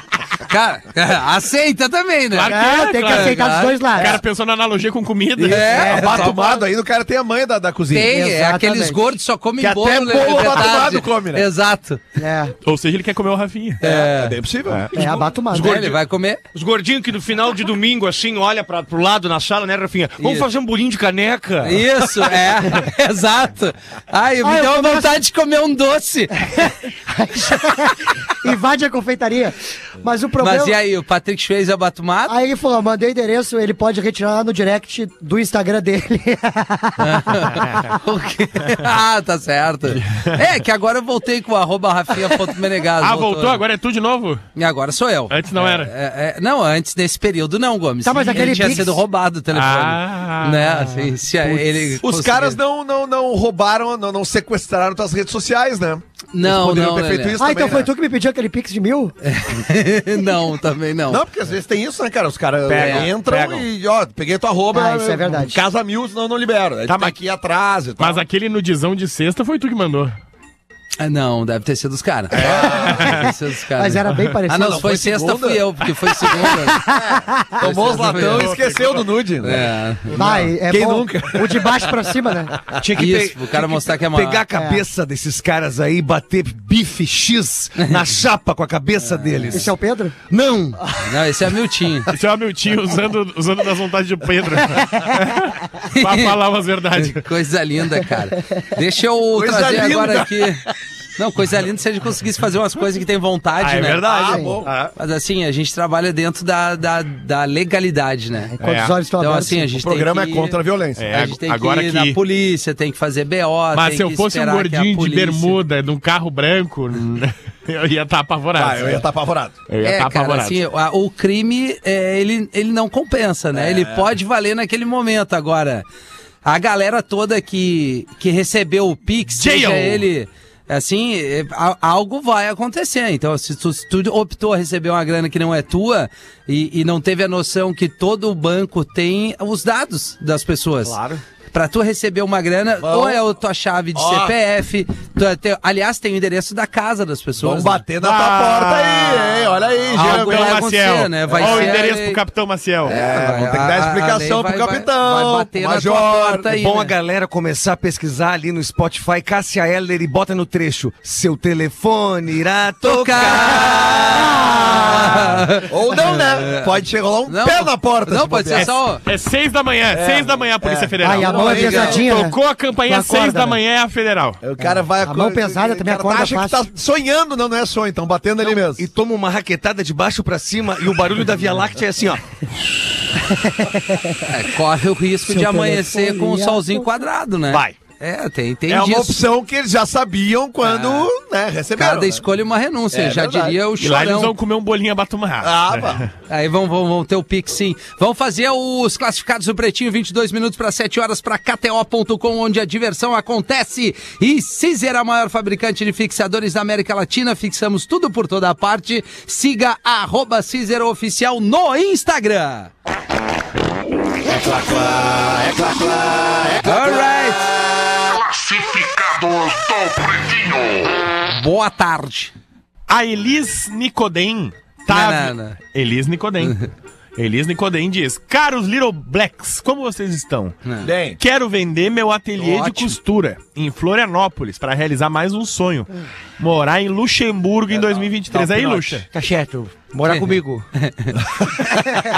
Cara, *laughs* aceita também, né? Claro que É, é, tem que claro. aceitar dos dois O lados. cara pensou na analogia com comida. É, Abatumado ainda, o cara tem a manha da, da cozinha. Tem, é Exatamente. aqueles gordos que só comem Que bolo. até né, bolo abatumado come, né? Exato. É, Ou seja, ele quer comer o Rafinha. É, bem possível. é abatumado. É, ele vai comer. Os gordinhos que no final de domingo, assim, olha pra, pro lado na sala, né, Rafinha? Vamos Isso. fazer um bolinho de caneca. Isso, é, *laughs* exato. Ai, me Ah, eu deu vontade de comer um doce. *laughs* *laughs* Invade a confeitaria. Mas o problema... Mas e aí, o Patrick Swayze abatumado? Aí ele falou, mandei endereço, ele pode retirar lá no direct do Instagram dele. *laughs* O quê? ah, tá certo. É, que agora eu voltei com o arroba rafinha.menegas. Ah, voltou? Agora é tu de novo? E agora sou eu. Antes não era. É, é, não, antes desse período não, Gomes. Tá, mas Ele aquele tinha Pix- sido roubado o telefone. Ah. né? Assim, se ele Os conseguir- caras não, não, não roubaram, não, não sequestraram tuas redes sociais, né? Não, não, ter feito isso ah, também, então foi né? tu que me pediu aquele pix de mil? *laughs* não, também não. Não, porque às vezes tem isso, né, cara? Os caras Pegam, entram pegam. e, ó, peguei tua roupa. Ah, isso é verdade. Casa mil, senão não libero. Aí Tá, tá, mas- aqui atrás e tal. Mas aquele nudizão de sexta foi tu que mandou. Ah, não, deve ter sido os caras. Deve ter sido os caras. Mas era bem parecido. Ah, não, Não, se foi, foi sexta segunda? fui eu, porque foi segunda. *laughs* Tomou os latão e eu. esqueceu do nude, né? É. Vai, é Quem bom. nunca? O de baixo pra cima, né? *laughs* Tinha que Isso, pe- o cara tinha que mostrar que é maior. Pegar a cabeça desses caras aí e bater bife X na *laughs* chapa com a cabeça deles. Esse é o Pedro? Não! Não, esse é Miltinho. Esse é o meu tio usando, usando das vontades de Pedro. pra falar umas verdades. Coisa linda, cara. Deixa eu Coisa trazer linda. agora aqui. Não, coisa linda se a gente conseguisse fazer umas coisas que tem vontade, Ah, é né? verdade. Ah, bom. Mas assim, a gente trabalha dentro da, da, da legalidade, né? É. os olhos estão Então, assim, a gente O programa é que... contra a violência. É, a gente tem agora que ir que- na polícia, tem que fazer BO, Mas tem se eu que fosse um gordinho de bermuda, num carro branco, *laughs* eu ia estar apavorado. Ah, eu ia estar apavorado. Eu ia É, estar cara, apavorado. assim, a- o crime, é, ele, ele não compensa, né? Ele pode valer naquele momento. Agora, a galera toda que, que recebeu o Pix, seja ele... Assim, é, algo vai acontecer. Então, se tu, se tu optou a receber uma grana que não é tua e, e não teve a noção que todo banco tem os dados das pessoas. Claro. Pra tu receber uma grana, ou é a tua chave de Ó. CPF. tu- te- aliás, tem o endereço da casa das pessoas. Vamos né? bater na tua porta aí, hein? Olha aí, Algo Jean. vai Capitão acontecer, Maciel. né? Vai Olha o ser endereço a- pro Capitão Maciel. É, vamos ter que dar a- explicação a lei pro vai- capitão, Vai bater na major. tua porta aí, É bom né? a galera começar a pesquisar ali no Spotify Cássia Eller e bota no trecho. Seu telefone irá tocar. *laughs* Ou não, né? Pode chegar lá um Não, pé na porta. Não, se pode bobear. ser só. É seis da manhã, seis da manhã a Polícia Federal. Ai, a mão é pesadinha, né? Tocou a campainha seis da né? manhã é a Federal. O cara vai... A mão pesada também o cara acorda acha que tá sonhando, não, não é sonho. Estão batendo ali mesmo. E toma uma raquetada de baixo pra cima e o barulho da Via Láctea é assim, ó. *laughs* É, corre o risco Seu de amanhecer com o ia- solzinho quadrado, né? Vai. É, tem, tem É uma disso. opção que eles já sabiam quando né, receberam. Cada né? escolha uma renúncia, É já verdade. diria o E lá eles chorão. vão comer um bolinho abatumado. Ah, vá. *laughs* Aí vão, vão, vão ter o Pix sim. Vamos fazer os classificados do Pretinho, 22 minutos para 7 horas para KTO.com, onde a diversão acontece. E Cizer, a maior fabricante de fixadores da América Latina, fixamos tudo por toda a parte. Siga arroba Cizer Oficial no Instagram. Alright. Classificados do Pretinho. Boa tarde. A Elis Nicodem tá. Não, não, não. Elis Nicodem. *laughs* Elis Nicodem diz: Caros Little Blacks, como vocês estão? Bem, Quero vender meu ateliê de Ótimo. costura em Florianópolis para realizar mais um sonho. Morar em Luxemburgo em 2023. Aí, Luxa. Tá certo. Morar comigo. *laughs*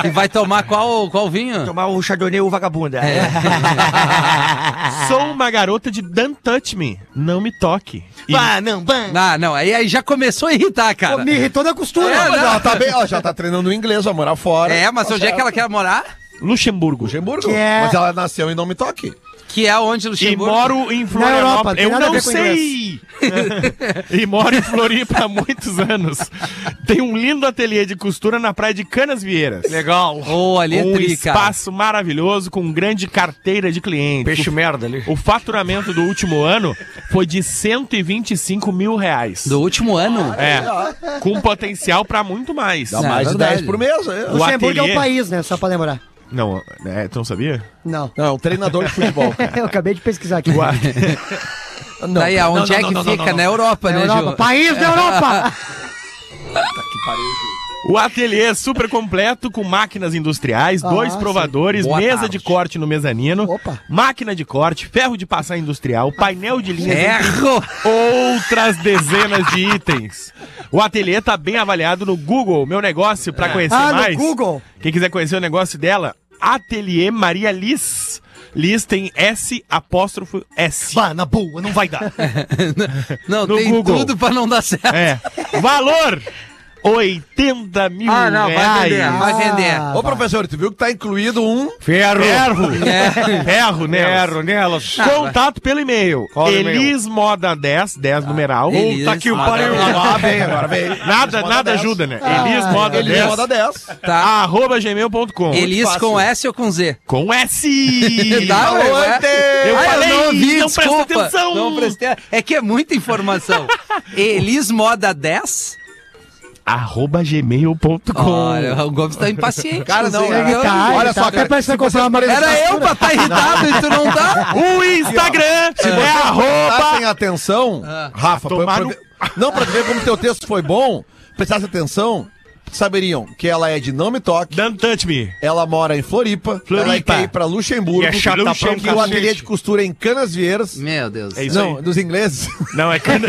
E vai tomar qual, qual vinho? Tomar o Chardonnay ou vagabunda. *laughs* Sou uma garota de Don't Touch Me. Não me toque. E Vá, não, vá. Não, não, aí, aí já começou a irritar, cara. Me irritou da costura. É, mas não. ela tá bem, ó, já tá treinando o inglês, vai morar fora. É, mas onde é que ela quer morar? Luxemburgo. Luxemburgo. Que é- Mas ela nasceu em Não Me Toque. Que é onde, E Luxemburgo? moro em Europa, Florianópolis. tem Eu não sei. *laughs* e moro em Floripa há muitos anos. Tem um lindo ateliê de costura na praia de Canas Vieiras. Legal. Ô, ali é um tri, cara. espaço maravilhoso com grande carteira de clientes. Peixe merda ali. O faturamento do último ano foi de 125 mil reais. Do último ano? É, com potencial pra muito mais. Dá mais é de verdade. 10 por mês. É. O Luxemburgo é ateliê- um país, né? Só pra lembrar. Não, é, tu não sabia? Não. Não, um treinador de futebol. *laughs* Eu acabei de pesquisar aqui. O, a- Daí, aonde é que fica? Na Europa, Na né, Europa. País da *laughs* Europa! *laughs* o ateliê é super completo com máquinas industriais, Ah, dois provadores, mesa tarde. de corte no mezanino, Opa. máquina de corte, ferro de passar industrial, painel de linhas entre Ferro! outras dezenas de itens. O ateliê tá bem avaliado no Google, meu negócio, pra conhecer Ah, no mais. Google. Quem quiser conhecer o negócio dela, Ateliê Maria Liz. Liz tem S apóstrofo S. Vá, na boa, não vai dar. *laughs* Não, No tem Google. tudo pra não dar certo. É. Valor 80 mil Ah, não, vai reais. vender, vai vender. Ah, Ô, professor, tu viu que tá incluído um... Ferro. Ferro. *laughs* É. Ferro, né? Ferro nelas. Contato pelo e-mail. E-mail? Elismoda10, 10 numeral. Elis Puta que o pariu. 10. Ah, bem, agora vem. *laughs* Nada, nada 10. ajuda, né? Ah, Elismoda10. Ele moda 10. Tá. Arroba gmail.com. Elis com S ou com Z? Com S. *laughs* Dá, ué, ué. Eu Ah, falei, não ouvi, não desculpa. presta atenção. Não prestei. É que é muita informação. Elis Moda 10? Arroba gmail.com. Olha, o Gomes tá impaciente. Cara, não, sei. é que Eu- tá, Olha só, tá até parece que vai se comprar uma Era eu pra estar irritado e tu não tá? O Instagram é Prestassem arroba... atenção, Rafa, pra, pra não, pra ver como teu texto foi bom, prestasse atenção, saberiam que ela é de Não Me Toque, Don't touch me. ela mora em Floripa, Floripa. ela quer ir pra Luxemburgo, E é chata pra um que o ateliê de costura é em Canas Vieiras, Meu Deus. É isso não, aí. dos ingleses, Não, é cana...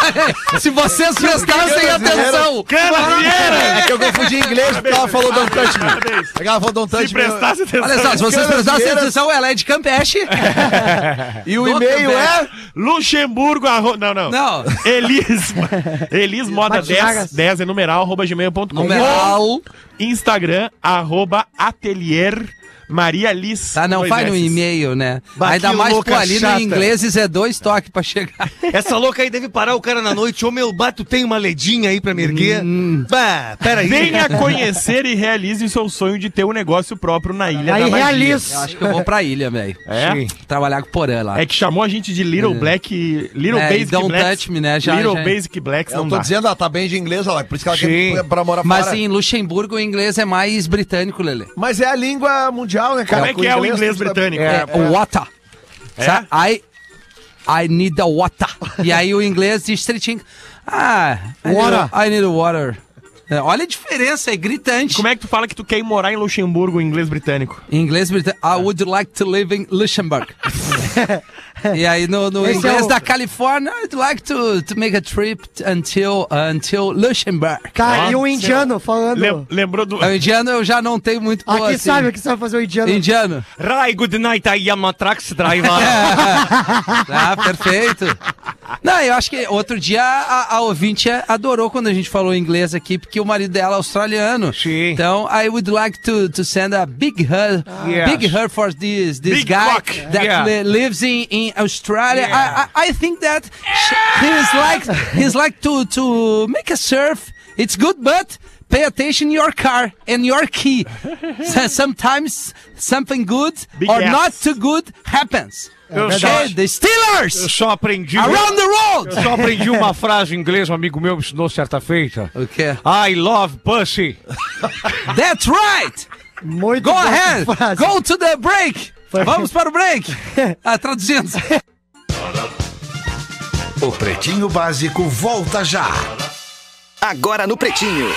*laughs* Se vocês prestassem atenção. Canavieira! é que eu confundi inglês porque ela falou Don't Touch Me, Parabéns. É que ela falou Don't Touch Se Me, prestasse atenção. Olha só, se vocês Canas prestassem Vieiras. atenção, ela é de Campeche. *laughs* e o e-mail é... Luxemburgo, arro... não, não. Não. Elis, *laughs* Elis Moda Bate 10, Chagas. 10 é numeral, arroba gmail.com. Numeral. Instagram, arroba atelier Maria Liz. Tá, não vai no e-mail, né? Bah, Ainda mais, pô, ali chata. no ingleses é dois toques pra chegar. Essa louca aí deve parar o cara na noite. Ô, meu bato, tem uma ledinha aí pra me erguer? Bah, peraí. Venha conhecer e realize o seu sonho de ter um negócio próprio na Ilha Aí da Magia. Eu realiza. acho que eu vou pra ilha, velho. É? Trabalhar com o Porã lá. É que chamou a gente de Little Black, Little É, Basic don't Blacks. touch me, né? Já- Little já- Basic Blacks Eu não tô dá. dizendo, ela tá bem de inglês, olha, por isso que ela Sim. quer pra morar Mas fora. em Luxemburgo o inglês é mais britânico, Lele. Mas é a língua mundial, né, cara? Como é que é o inglês britânico? É, o water. Sabe? I, I need the water. e aí o inglês diz direitinho. Ah, I need, Water. I need water. É, olha a diferença, é gritante. Como é que tu fala que tu quer ir morar em Luxemburgo em inglês britânico? Em inglês britânico, I would like to live in Luxembourg. *laughs* E aí no, no Esse inglês é o- da Califórnia, I'd like to, to make a trip until, until Luxembourg. Cara, e o indiano falando. Lem- lembrou do. O indiano eu já não tenho muito boa, Aqui assim. sabe o que sabe fazer o indiano. Indiano. Rai, good night, I am a trucks driver. *laughs* Ah, perfeito. Não, eu acho que outro dia a, a ouvinte adorou quando a gente falou inglês aqui, porque o marido dela é australiano. Sim. Então, I would like to, to send a big hug, Yes. big hug for this, this Big guy that Yeah. li- lives in, in Australia. I, I, I think that sh- he's like, he's like to, to make a surf. It's good, but pay attention your car and your key. *laughs* So sometimes something good Big or ass. not too good happens. Eu Okay, só, the Steelers! eu só aprendi. Around the Eu world! só aprendi *laughs* uma frase em inglês, um amigo meu me ensinou certa feita. O quê? I love pussy. That's right! Muito Go ahead! frase. Go to the break! Vamos para o break! *laughs* Ah, traduzindo. O Pretinho Básico volta já. Agora no Pretinho.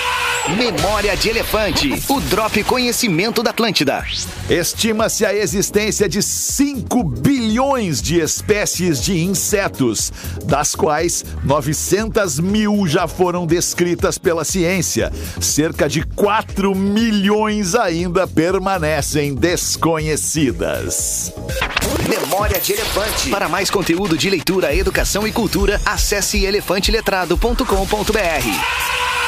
Memória de Elefante. O Drop Conhecimento da Atlântida. Estima-se a existência de 5 bilhões de espécies de insetos, das quais 900 mil já foram descritas pela ciência. Cerca de 4 milhões ainda permanecem desconhecidas. Memória de Elefante. Para mais conteúdo de leitura, educação e cultura, acesse elefanteletrado.com.br.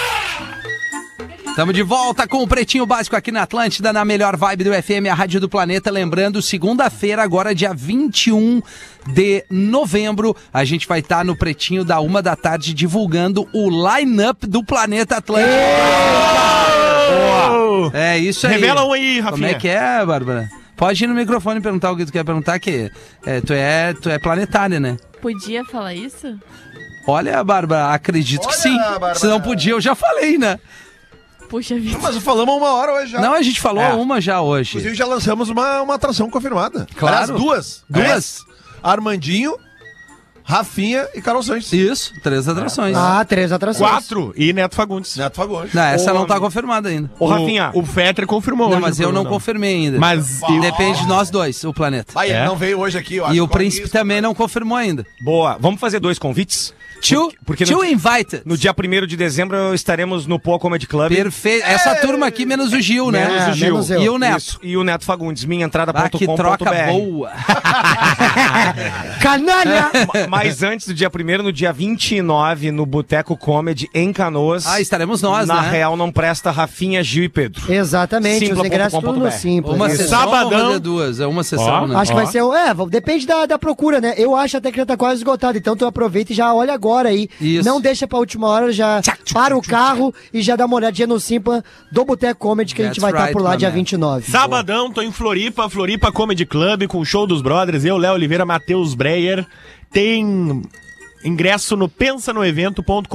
Estamos de volta com o Pretinho Básico aqui na Atlântida, na melhor vibe do FM, a Rádio do Planeta. Lembrando, segunda-feira, agora dia 21 de novembro, a gente vai estar no Pretinho da uma da tarde divulgando o line-up do Planeta Atlântico. É isso aí. Revela um aí, Como Rafinha. é que é, Bárbara? Pode ir no microfone e perguntar o que tu quer perguntar, que é, tu, é, tu é planetária, né? Podia falar isso? Olha, Bárbara, acredito que sim. Bárbara. Se não podia, eu já falei, né? Puxa vida. Mas falamos uma hora hoje já. Não, a gente falou É. uma já hoje. Inclusive já lançamos uma, uma atração confirmada. Claro. Aliás, duas. Duas? É. Armandinho, Rafinha e Carol Sanches. Isso, três atrações. Ah, três atrações. Quatro e Neto Fagundes. Neto Fagundes. Não, essa Ô, não tá confirmada ainda. O Rafinha. O, Fetter confirmou Não, hoje mas eu não programa. confirmei ainda. Mas Depende de nós dois, o planeta. Ele É? não veio hoje aqui, eu acho. E o príncipe isso. também não confirmou ainda. Boa, vamos fazer dois convites? Tio, porque tio no- invited. No dia 1 de dezembro estaremos no Poa Comedy Club. Perfeito. Essa turma aqui, menos o Gil, né? Menos o Gil. Menos eu. E o Neto. Isso, e o Neto Fagundes, minhaentrada.com.br. Ah, que troca boa. *laughs* Canalha! Ma- Mas *laughs* antes do dia 1 no dia 29, no Boteco Comedy, em Canoas. Ah, estaremos nós, Na né? Real Não Presta, Rafinha, Gil e Pedro. Exatamente, os Simpla.com.br. ingressos tudo no simples. Uma sessão Sabadão. duas? É uma sessão, Ó. né? Acho que Ó. vai ser. É, depende da, da procura, né? Eu acho até que já tá quase esgotado. Então tu aproveita e já olha agora aí. Isso. Não deixa pra última hora, já para o carro e já dá uma olhadinha no Simpla do Boteco Comedy que a gente That's vai estar right, por lá dia man. 29. Sabadão, tô em Floripa, Floripa Comedy Club, com o show dos brothers. Eu, Léo Oliveira, Matheus Breyer. Tem ingresso no pensanoevento.com.br.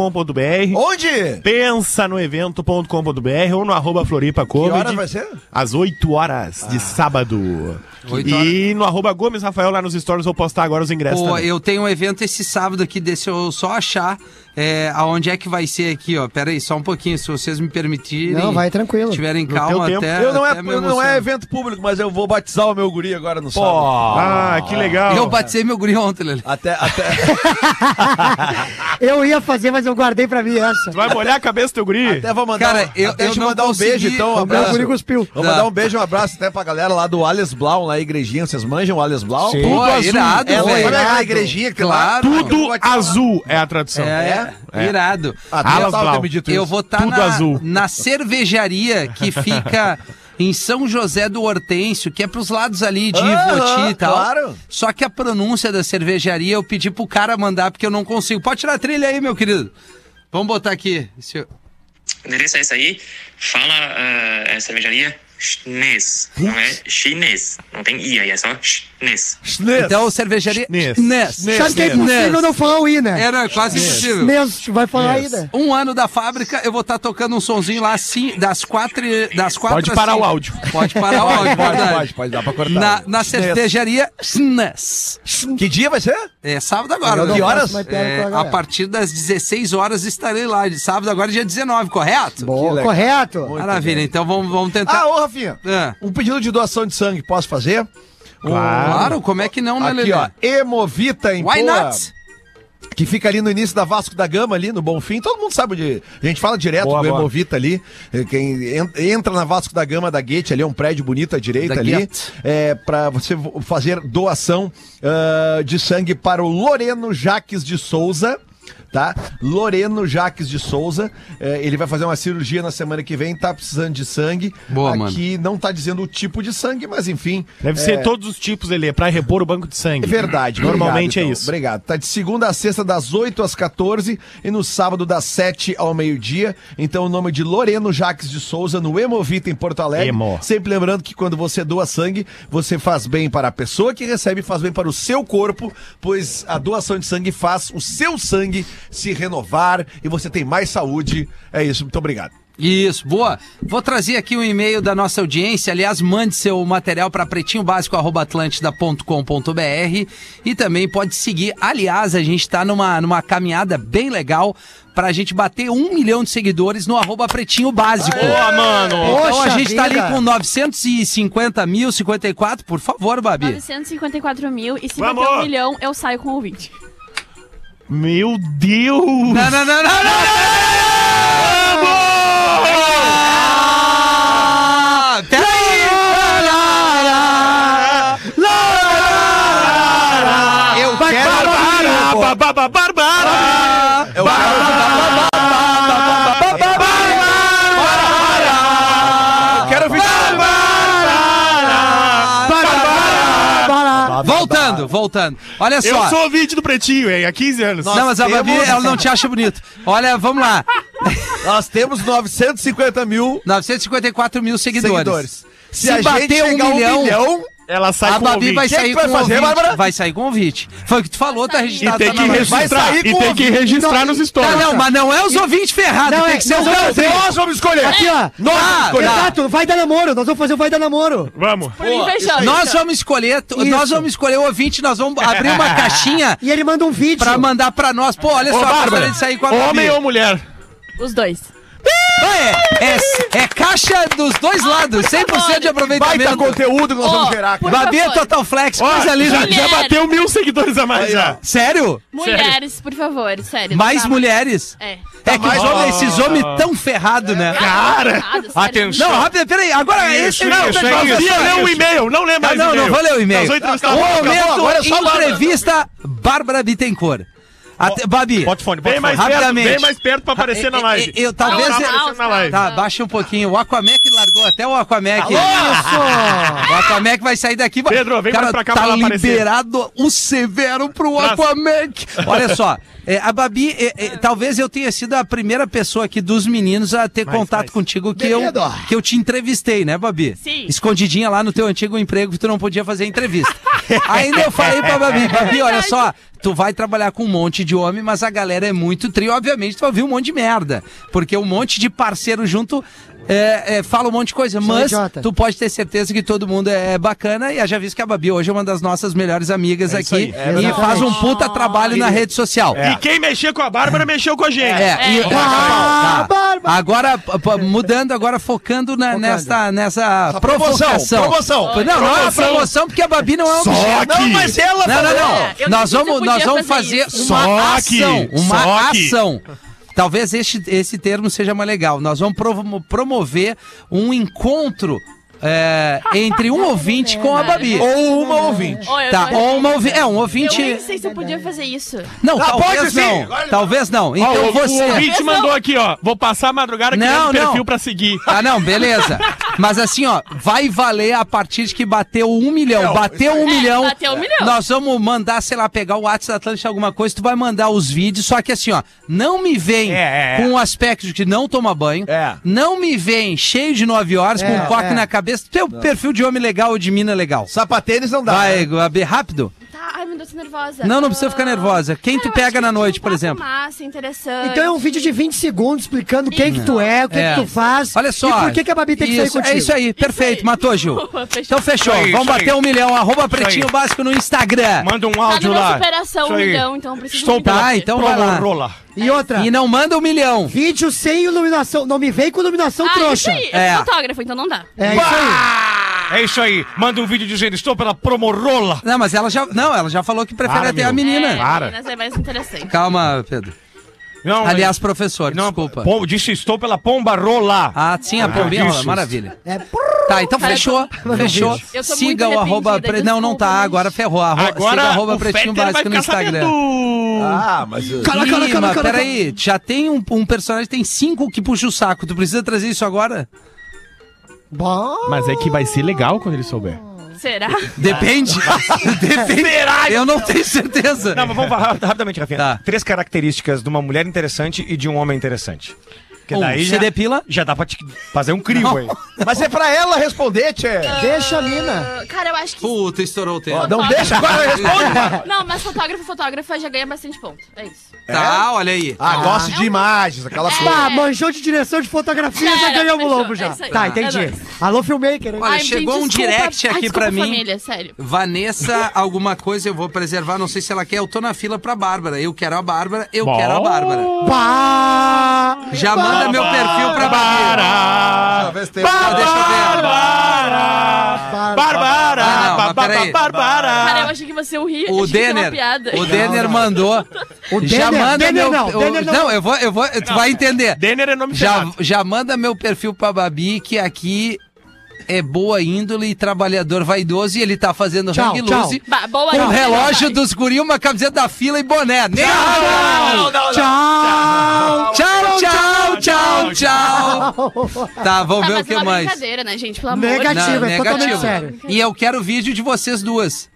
Onde? Pensanoevento.com.br ou no arroba Floripa Que Comedy. horas vai ser? Às 8 horas de sábado. E no arroba Gomes Rafael lá nos stories vou postar agora os ingressos Pô, eu tenho um evento esse sábado aqui, desse eu só achar é, aonde é que vai ser aqui, ó. Pera aí, só um pouquinho, se vocês me permitirem. Não, vai tranquilo. Tiverem calma até. eu não é, até eu não é evento público, mas eu vou batizar o meu guri agora no sábado. Ah, que legal. Eu batizei meu guri ontem, Lele. Até, até. *laughs* Eu ia fazer, mas eu guardei pra mim essa. Tu vai molhar a cabeça do teu guri? até vou mandar. Cara, eu- eu te não mandar um consegui- beijo, então. Um O meu abraço. guri cuspiu. Vou Tá. mandar um beijo, um abraço até pra galera lá do Alias Blau, lá, a igrejinha. Vocês manjam o Alias Blau? Sim. Pô, Tudo azul. irado, É, velho. aquela igrejinha que tem lá? Claro. Tudo azul é a tradução. É, irado. Ah, tu Alas já tava Blau. Eu vou estar Tudo na, azul. na cervejaria que fica *laughs* em São José do Hortêncio, que é pros lados ali de Ivoti e tal. claro. Só que a pronúncia da cervejaria eu pedi pro cara mandar porque eu não consigo. Pode tirar a trilha aí, meu querido. Vamos botar aqui. O endereço é esse aí. Fala uh, é cervejaria chinês. Não é chinês. Não tem i aí, é só chinês. Então, cervejaria. Nes. Sabe que é impossível não falar o I, né? É, não, é quase impossível. Mesmo, vai falar ainda. Um ano da fábrica, eu vou estar tocando um sonzinho lá assim, das quatro, das quatro Pode parar o áudio. Pode parar o áudio, Pode, pode, pode dar pra cortar. Na, na cervejaria Snes. Que dia vai ser? É sábado agora. Né? Que horas? É, a partir das 16 horas estarei lá. De sábado agora é dia 19, correto? Boa, legal. correto. Maravilha, então vamos, vamos tentar. Ah, Rafinha. Ah. Um pedido de doação de sangue, posso fazer? Claro, como é que não, né, Aqui, ó, Emovita em Why Poa, not? Que fica ali no início da Vasco da Gama, ali no Bonfim. Todo mundo sabe onde. A gente fala direto Boa, do boa. Emovita ali. Eh, Quem en- entra na Vasco da Gama da Guete, ali é um prédio bonito à direita Da ali. É, para você vo- fazer doação ah, de sangue para o Loreno Jaques de Souza. Tá? Loreno Jaques de Souza. Eh, ele vai fazer uma cirurgia na semana que vem, tá precisando de sangue. Boa, Aqui não tá dizendo o tipo de sangue, mas enfim. Deve é, ser todos os tipos, ele pra repor o banco de sangue. é verdade. Normalmente obrigado, é então. isso. Obrigado. Tá de segunda a sexta, das 8 às 14 e no sábado, das 7 ao meio-dia. Então, o nome de Loreno Jaques de Souza, no Hemovita, em Porto Alegre. Emo. Sempre lembrando que quando você doa sangue, você faz bem para a pessoa que recebe, faz bem para o seu corpo, pois a doação de sangue faz o seu sangue se renovar e você tem mais saúde. É isso. Muito obrigado. Isso, boa. Vou trazer aqui um e-mail da nossa audiência. Aliás, mande seu material para pretinhobásico.atlântida.com.br e também pode seguir. Aliás, a gente está numa, numa caminhada bem legal para a gente bater um milhão de seguidores no arroba pretinho básico. Boa, mano! Então a Poxa gente tá ali com 950 mil, 54, por favor, Babi. 954 mil e se Vamos! bater um milhão, eu saio com o ouvinte. Meu Deus! Não, não, não, não, não, não! Ah, Voltando. Olha só. Eu sou ouvinte do Pretinho, hein? Há 15 anos. Não, mas a Babi, temos- ela não te acha bonito. Olha, vamos lá. *laughs* Nós temos 950 mil 954 mil seguidores. seguidores. Se bater um chegar a milhão, Ela sai a com Babi vai sair que com vai fazer, convite. Bárbara? Vai sair com convite. Foi o que tu falou, tá E registrado. tem tá que registrar, e tem que registrar nos stories. não, mas não é os ouvintes ferrados, Não, tem é- que ser não, o não, Brasil. Nós vamos escolher. Aqui, ó. Nós vamos escolher. tá. Exato, vai dar namoro. Nós vamos fazer o vai dar namoro. Vamos. Nós vamos escolher, nós vamos escolher o ouvinte, nós vamos abrir uma *laughs* caixinha E ele manda um vídeo. pra mandar pra nós. Pô, olha Ô, só, Bárbara, gostaria de sair com a Babi. homem ou mulher? Os dois. É, é, é caixa dos dois lados, 100% de Baita aproveitamento. conteúdo que nós vamos gerar aqui. por Babi é favor. Total Flex, Ó, coisa linda. já, Mulher. já bateu mil seguidores a mais já. Sério? Mulheres, por favor, sério. Mais tá? mulheres? É. É que os mais- homens, esses homens tão ferrados, né? Cara! Atenção. Não, rápido, peraí, agora Isso, esse não, isso, tá é isso. isso. Lê um e-mail, não lê Não, mais não, e-mail. não vou ler o e-mail. Nós vamos entrevistar O momento, agora é só a Bárbara. entrevista Bárbara Bittencourt. Até, Babi, Bota fone, bota Bem mais fone. perto, bem mais perto pra aparecer na eu- live. eu, eu talvez... Na live. Tá, baixa um pouquinho. O Aquamec largou até o Aquamec. Isso! O Aquamec vai sair daqui. Pedro, vem mais pra cá tá pra aparecer. liberado o severo pro. Aquamec. Olha só, é, a Babi, é, é, talvez eu tenha sido a primeira pessoa aqui dos meninos a ter contato mais. contigo que eu, que eu te entrevistei, né, Babi? Sim. Escondidinha lá no teu antigo emprego que tu não podia fazer entrevista. *laughs* Ainda eu falei pra Babi, Babi, olha só, tu vai trabalhar com um monte de homem, mas a galera é muito tri, obviamente tu vai ouvir um monte de merda. Porque um monte de parceiro junto é, é, fala um monte de coisa, mas idiota. tu pode ter certeza que todo mundo é bacana e já visto que a Babi hoje é uma das nossas melhores amigas É isso aqui aí. e faz um puta trabalho na rede social. E quem mexer com a Bárbara, mexeu com a gente. É, e- É. tá. Bárbara. Agora, p- p- mudando, agora focando na, nesta, nessa promoção, provocação. promoção. Não, não é uma Promoção. promoção, porque a Babi não é um Só objeto. Não, mas ela Não, não, não. É, eu nós não sei se vamos, nós vamos fazer fazer isso. uma Só que- ação. Uma só que- ação. Talvez este, esse termo seja mais legal. Nós vamos promo- promover um encontro é, entre um *laughs* ouvinte com a Babi. Ou uma ouvinte. Eu Tá, tô- ou uma ouvi- é, um Eu ouvinte. nem sei se eu podia fazer isso. Não, Ah, talvez sim. não. Talvez não. Ó, Então o, você. o ouvinte mandou aqui, ó. Vou passar a madrugada Não, criando perfil não. pra seguir. *laughs* Ah, não, beleza. Mas assim, ó, vai valer a partir de que bateu um milhão. Não, bateu um É, milhão. bateu um milhão. Nós vamos mandar, sei lá, pegar o WhatsApp da Atlântica, alguma coisa, tu vai mandar os vídeos, só que assim, ó, não me vem É, é, é. com o aspecto de que não toma banho. É. Não me vem cheio de nove horas, com É, um coque é. na cabeça. Teu perfil de homem legal ou de mina legal. Sapatênis não dá. Vai, né? Rápido. Tá, nervosa. Não, não precisa ficar Ah, nervosa. Quem tu eu pega na noite, um por exemplo? Massa, interessante. Então é um vídeo de 20 segundos explicando quem que tu é, o que, É. que tu faz. Olha só. E por que, que a Babi tem que sair isso, contigo. É isso aí, perfeito. aí. Matou, Gil. *laughs* Fechou. Então fechou. Vamos bater um milhão. Arroba. Pretinho Básico no Instagram. Manda um Tá áudio meu lá. superação um milhão, então preciso Estou Tá, então vai lá. Rola. E outra, E não manda um milhão. vídeo sem iluminação. Não me vem com iluminação Ah, trouxa. isso aí. É. sou fotógrafo, então não dá. É isso aí. É isso aí. Manda um vídeo dizendo, estou pela promorola. Não, mas ela já. Não, ela já falou que prefere Para, até a meu. menina. É, Para. meninas é mais interessante. Calma, Pedro. Não, Aliás, professor, não, desculpa. pom- disse, estou pela pomba rola. Ah, sim, a pombinha rola. isso. Maravilha. É, Tá, então Cara, fechou. Fechou. Eu tô Siga muito o arroba. arrependida, Pre... Não, não tá. desculpa, Agora ferrou. Arro... Agora Siga arroba o pretinho Fetter vai básico no ficar Instagram. sabendo. Ah, mas. Cala, cala, Ih, cala, mas cala, peraí, já tem um, um personagem, tem cinco que puxa o saco. Tu precisa trazer isso agora? Bom. Mas é que vai ser legal quando ele souber. Será? Depende. *laughs* Depende. Eu não tenho certeza. Não, mas vamos falar rapidamente, Rafinha. Tá. Três características de uma mulher interessante e de um homem interessante. Porque Um, daí se já, depila. já dá pra te fazer um crivo aí. *laughs* Mas é pra ela responder, tchê. Deixa a mina. Ah, Cara, eu acho que. Puta, estourou o tempo. Ó, não deixa, agora responde. *laughs* Não, mas fotógrafo, fotógrafa já ganha bastante ponto. É isso. Tá, olha aí. Ah, gosto de imagens, aquela coisa. Tá, manjou de direção de fotografia, já Cara, ganhamos fechou, logo já. é isso aí. Tá, É entendi. nóis. Alô, filmmaker, hein? Olha, Ai, chegou um desculpa. direct Ai, aqui desculpa, pra mim. família, sério. Vanessa, alguma coisa eu vou preservar, não sei se ela quer. Eu tô na fila pra Bárbara. Eu quero a Bárbara, eu quero a Bárbara. Pá! Já manda meu perfil pra Bárbara. Deixa eu ver Ah. Pá. Bárbara! Ah. Bárbara! Cara, eu achei que você ria. O Denner, o Denner mandou. *laughs* O já Denner- manda Denner meu. não, o- Denner não. não, eu vou, eu vou, tu vai entender. Denner é nome Já, já manda meu perfil pra Babi, que aqui é boa índole e trabalhador vaidoso e ele tá fazendo Tchau, hang tchau. loose Ba- boa com o índole, relógio dos guri, uma camiseta da fila e boné. Nem Tchau! Tchau, tchau, tchau, tchau. Tá, vamos Ah, ver o que é mais. brincadeira, né, gente? Pelo amor de Negativo. Deus. Negativo, é totalmente sério. E eu quero vídeo de vocês duas.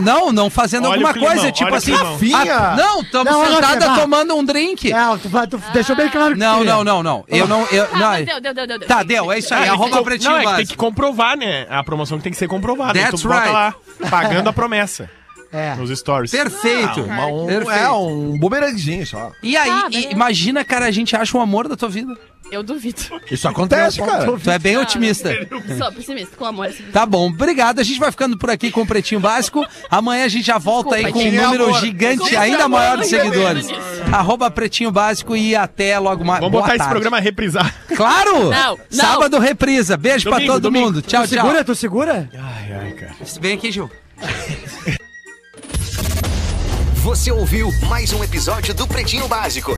Não, não fazendo Olha alguma climão, coisa, tipo assim. ah, não, estamos vai. tomando um drink. Não, tu, tu deixou bem claro que Não, não, não, não. Eu não. Eu, Tá, não. mas deu, deu, deu, deu. Tá, deu, é isso aí. Ah, tem que Arroba pretinho Não, é que tem que comprovar, né? A promoção que tem que ser comprovada. That's tu right. lá, pagando a promessa É. nos stories. Perfeito. Uma- um, Perfeito. é, um bumeranguezinho só. E aí, Ah, e- imagina, cara, a gente acha o amor da tua vida. Eu duvido. Isso acontece, cara. Tu é bem otimista. Sou pessimista, com amor. assim. Tá bom, obrigado. A gente vai ficando por aqui com o Pretinho Básico. Amanhã a gente já volta aí com um número amor. gigante, Desculpa, ainda amor, maior de não seguidores. acredito Arroba Pretinho Básico e até logo mais. Vamos Boa botar esse tarde. programa a reprisar. Claro! Não, não. Sábado reprisa. Beijo pra Domingo, todo domingo. mundo. Tchau, Tu tchau. segura, tu segura? Ai, ai, cara. Vem aqui, Gil. Você ouviu mais um episódio do Pretinho Básico.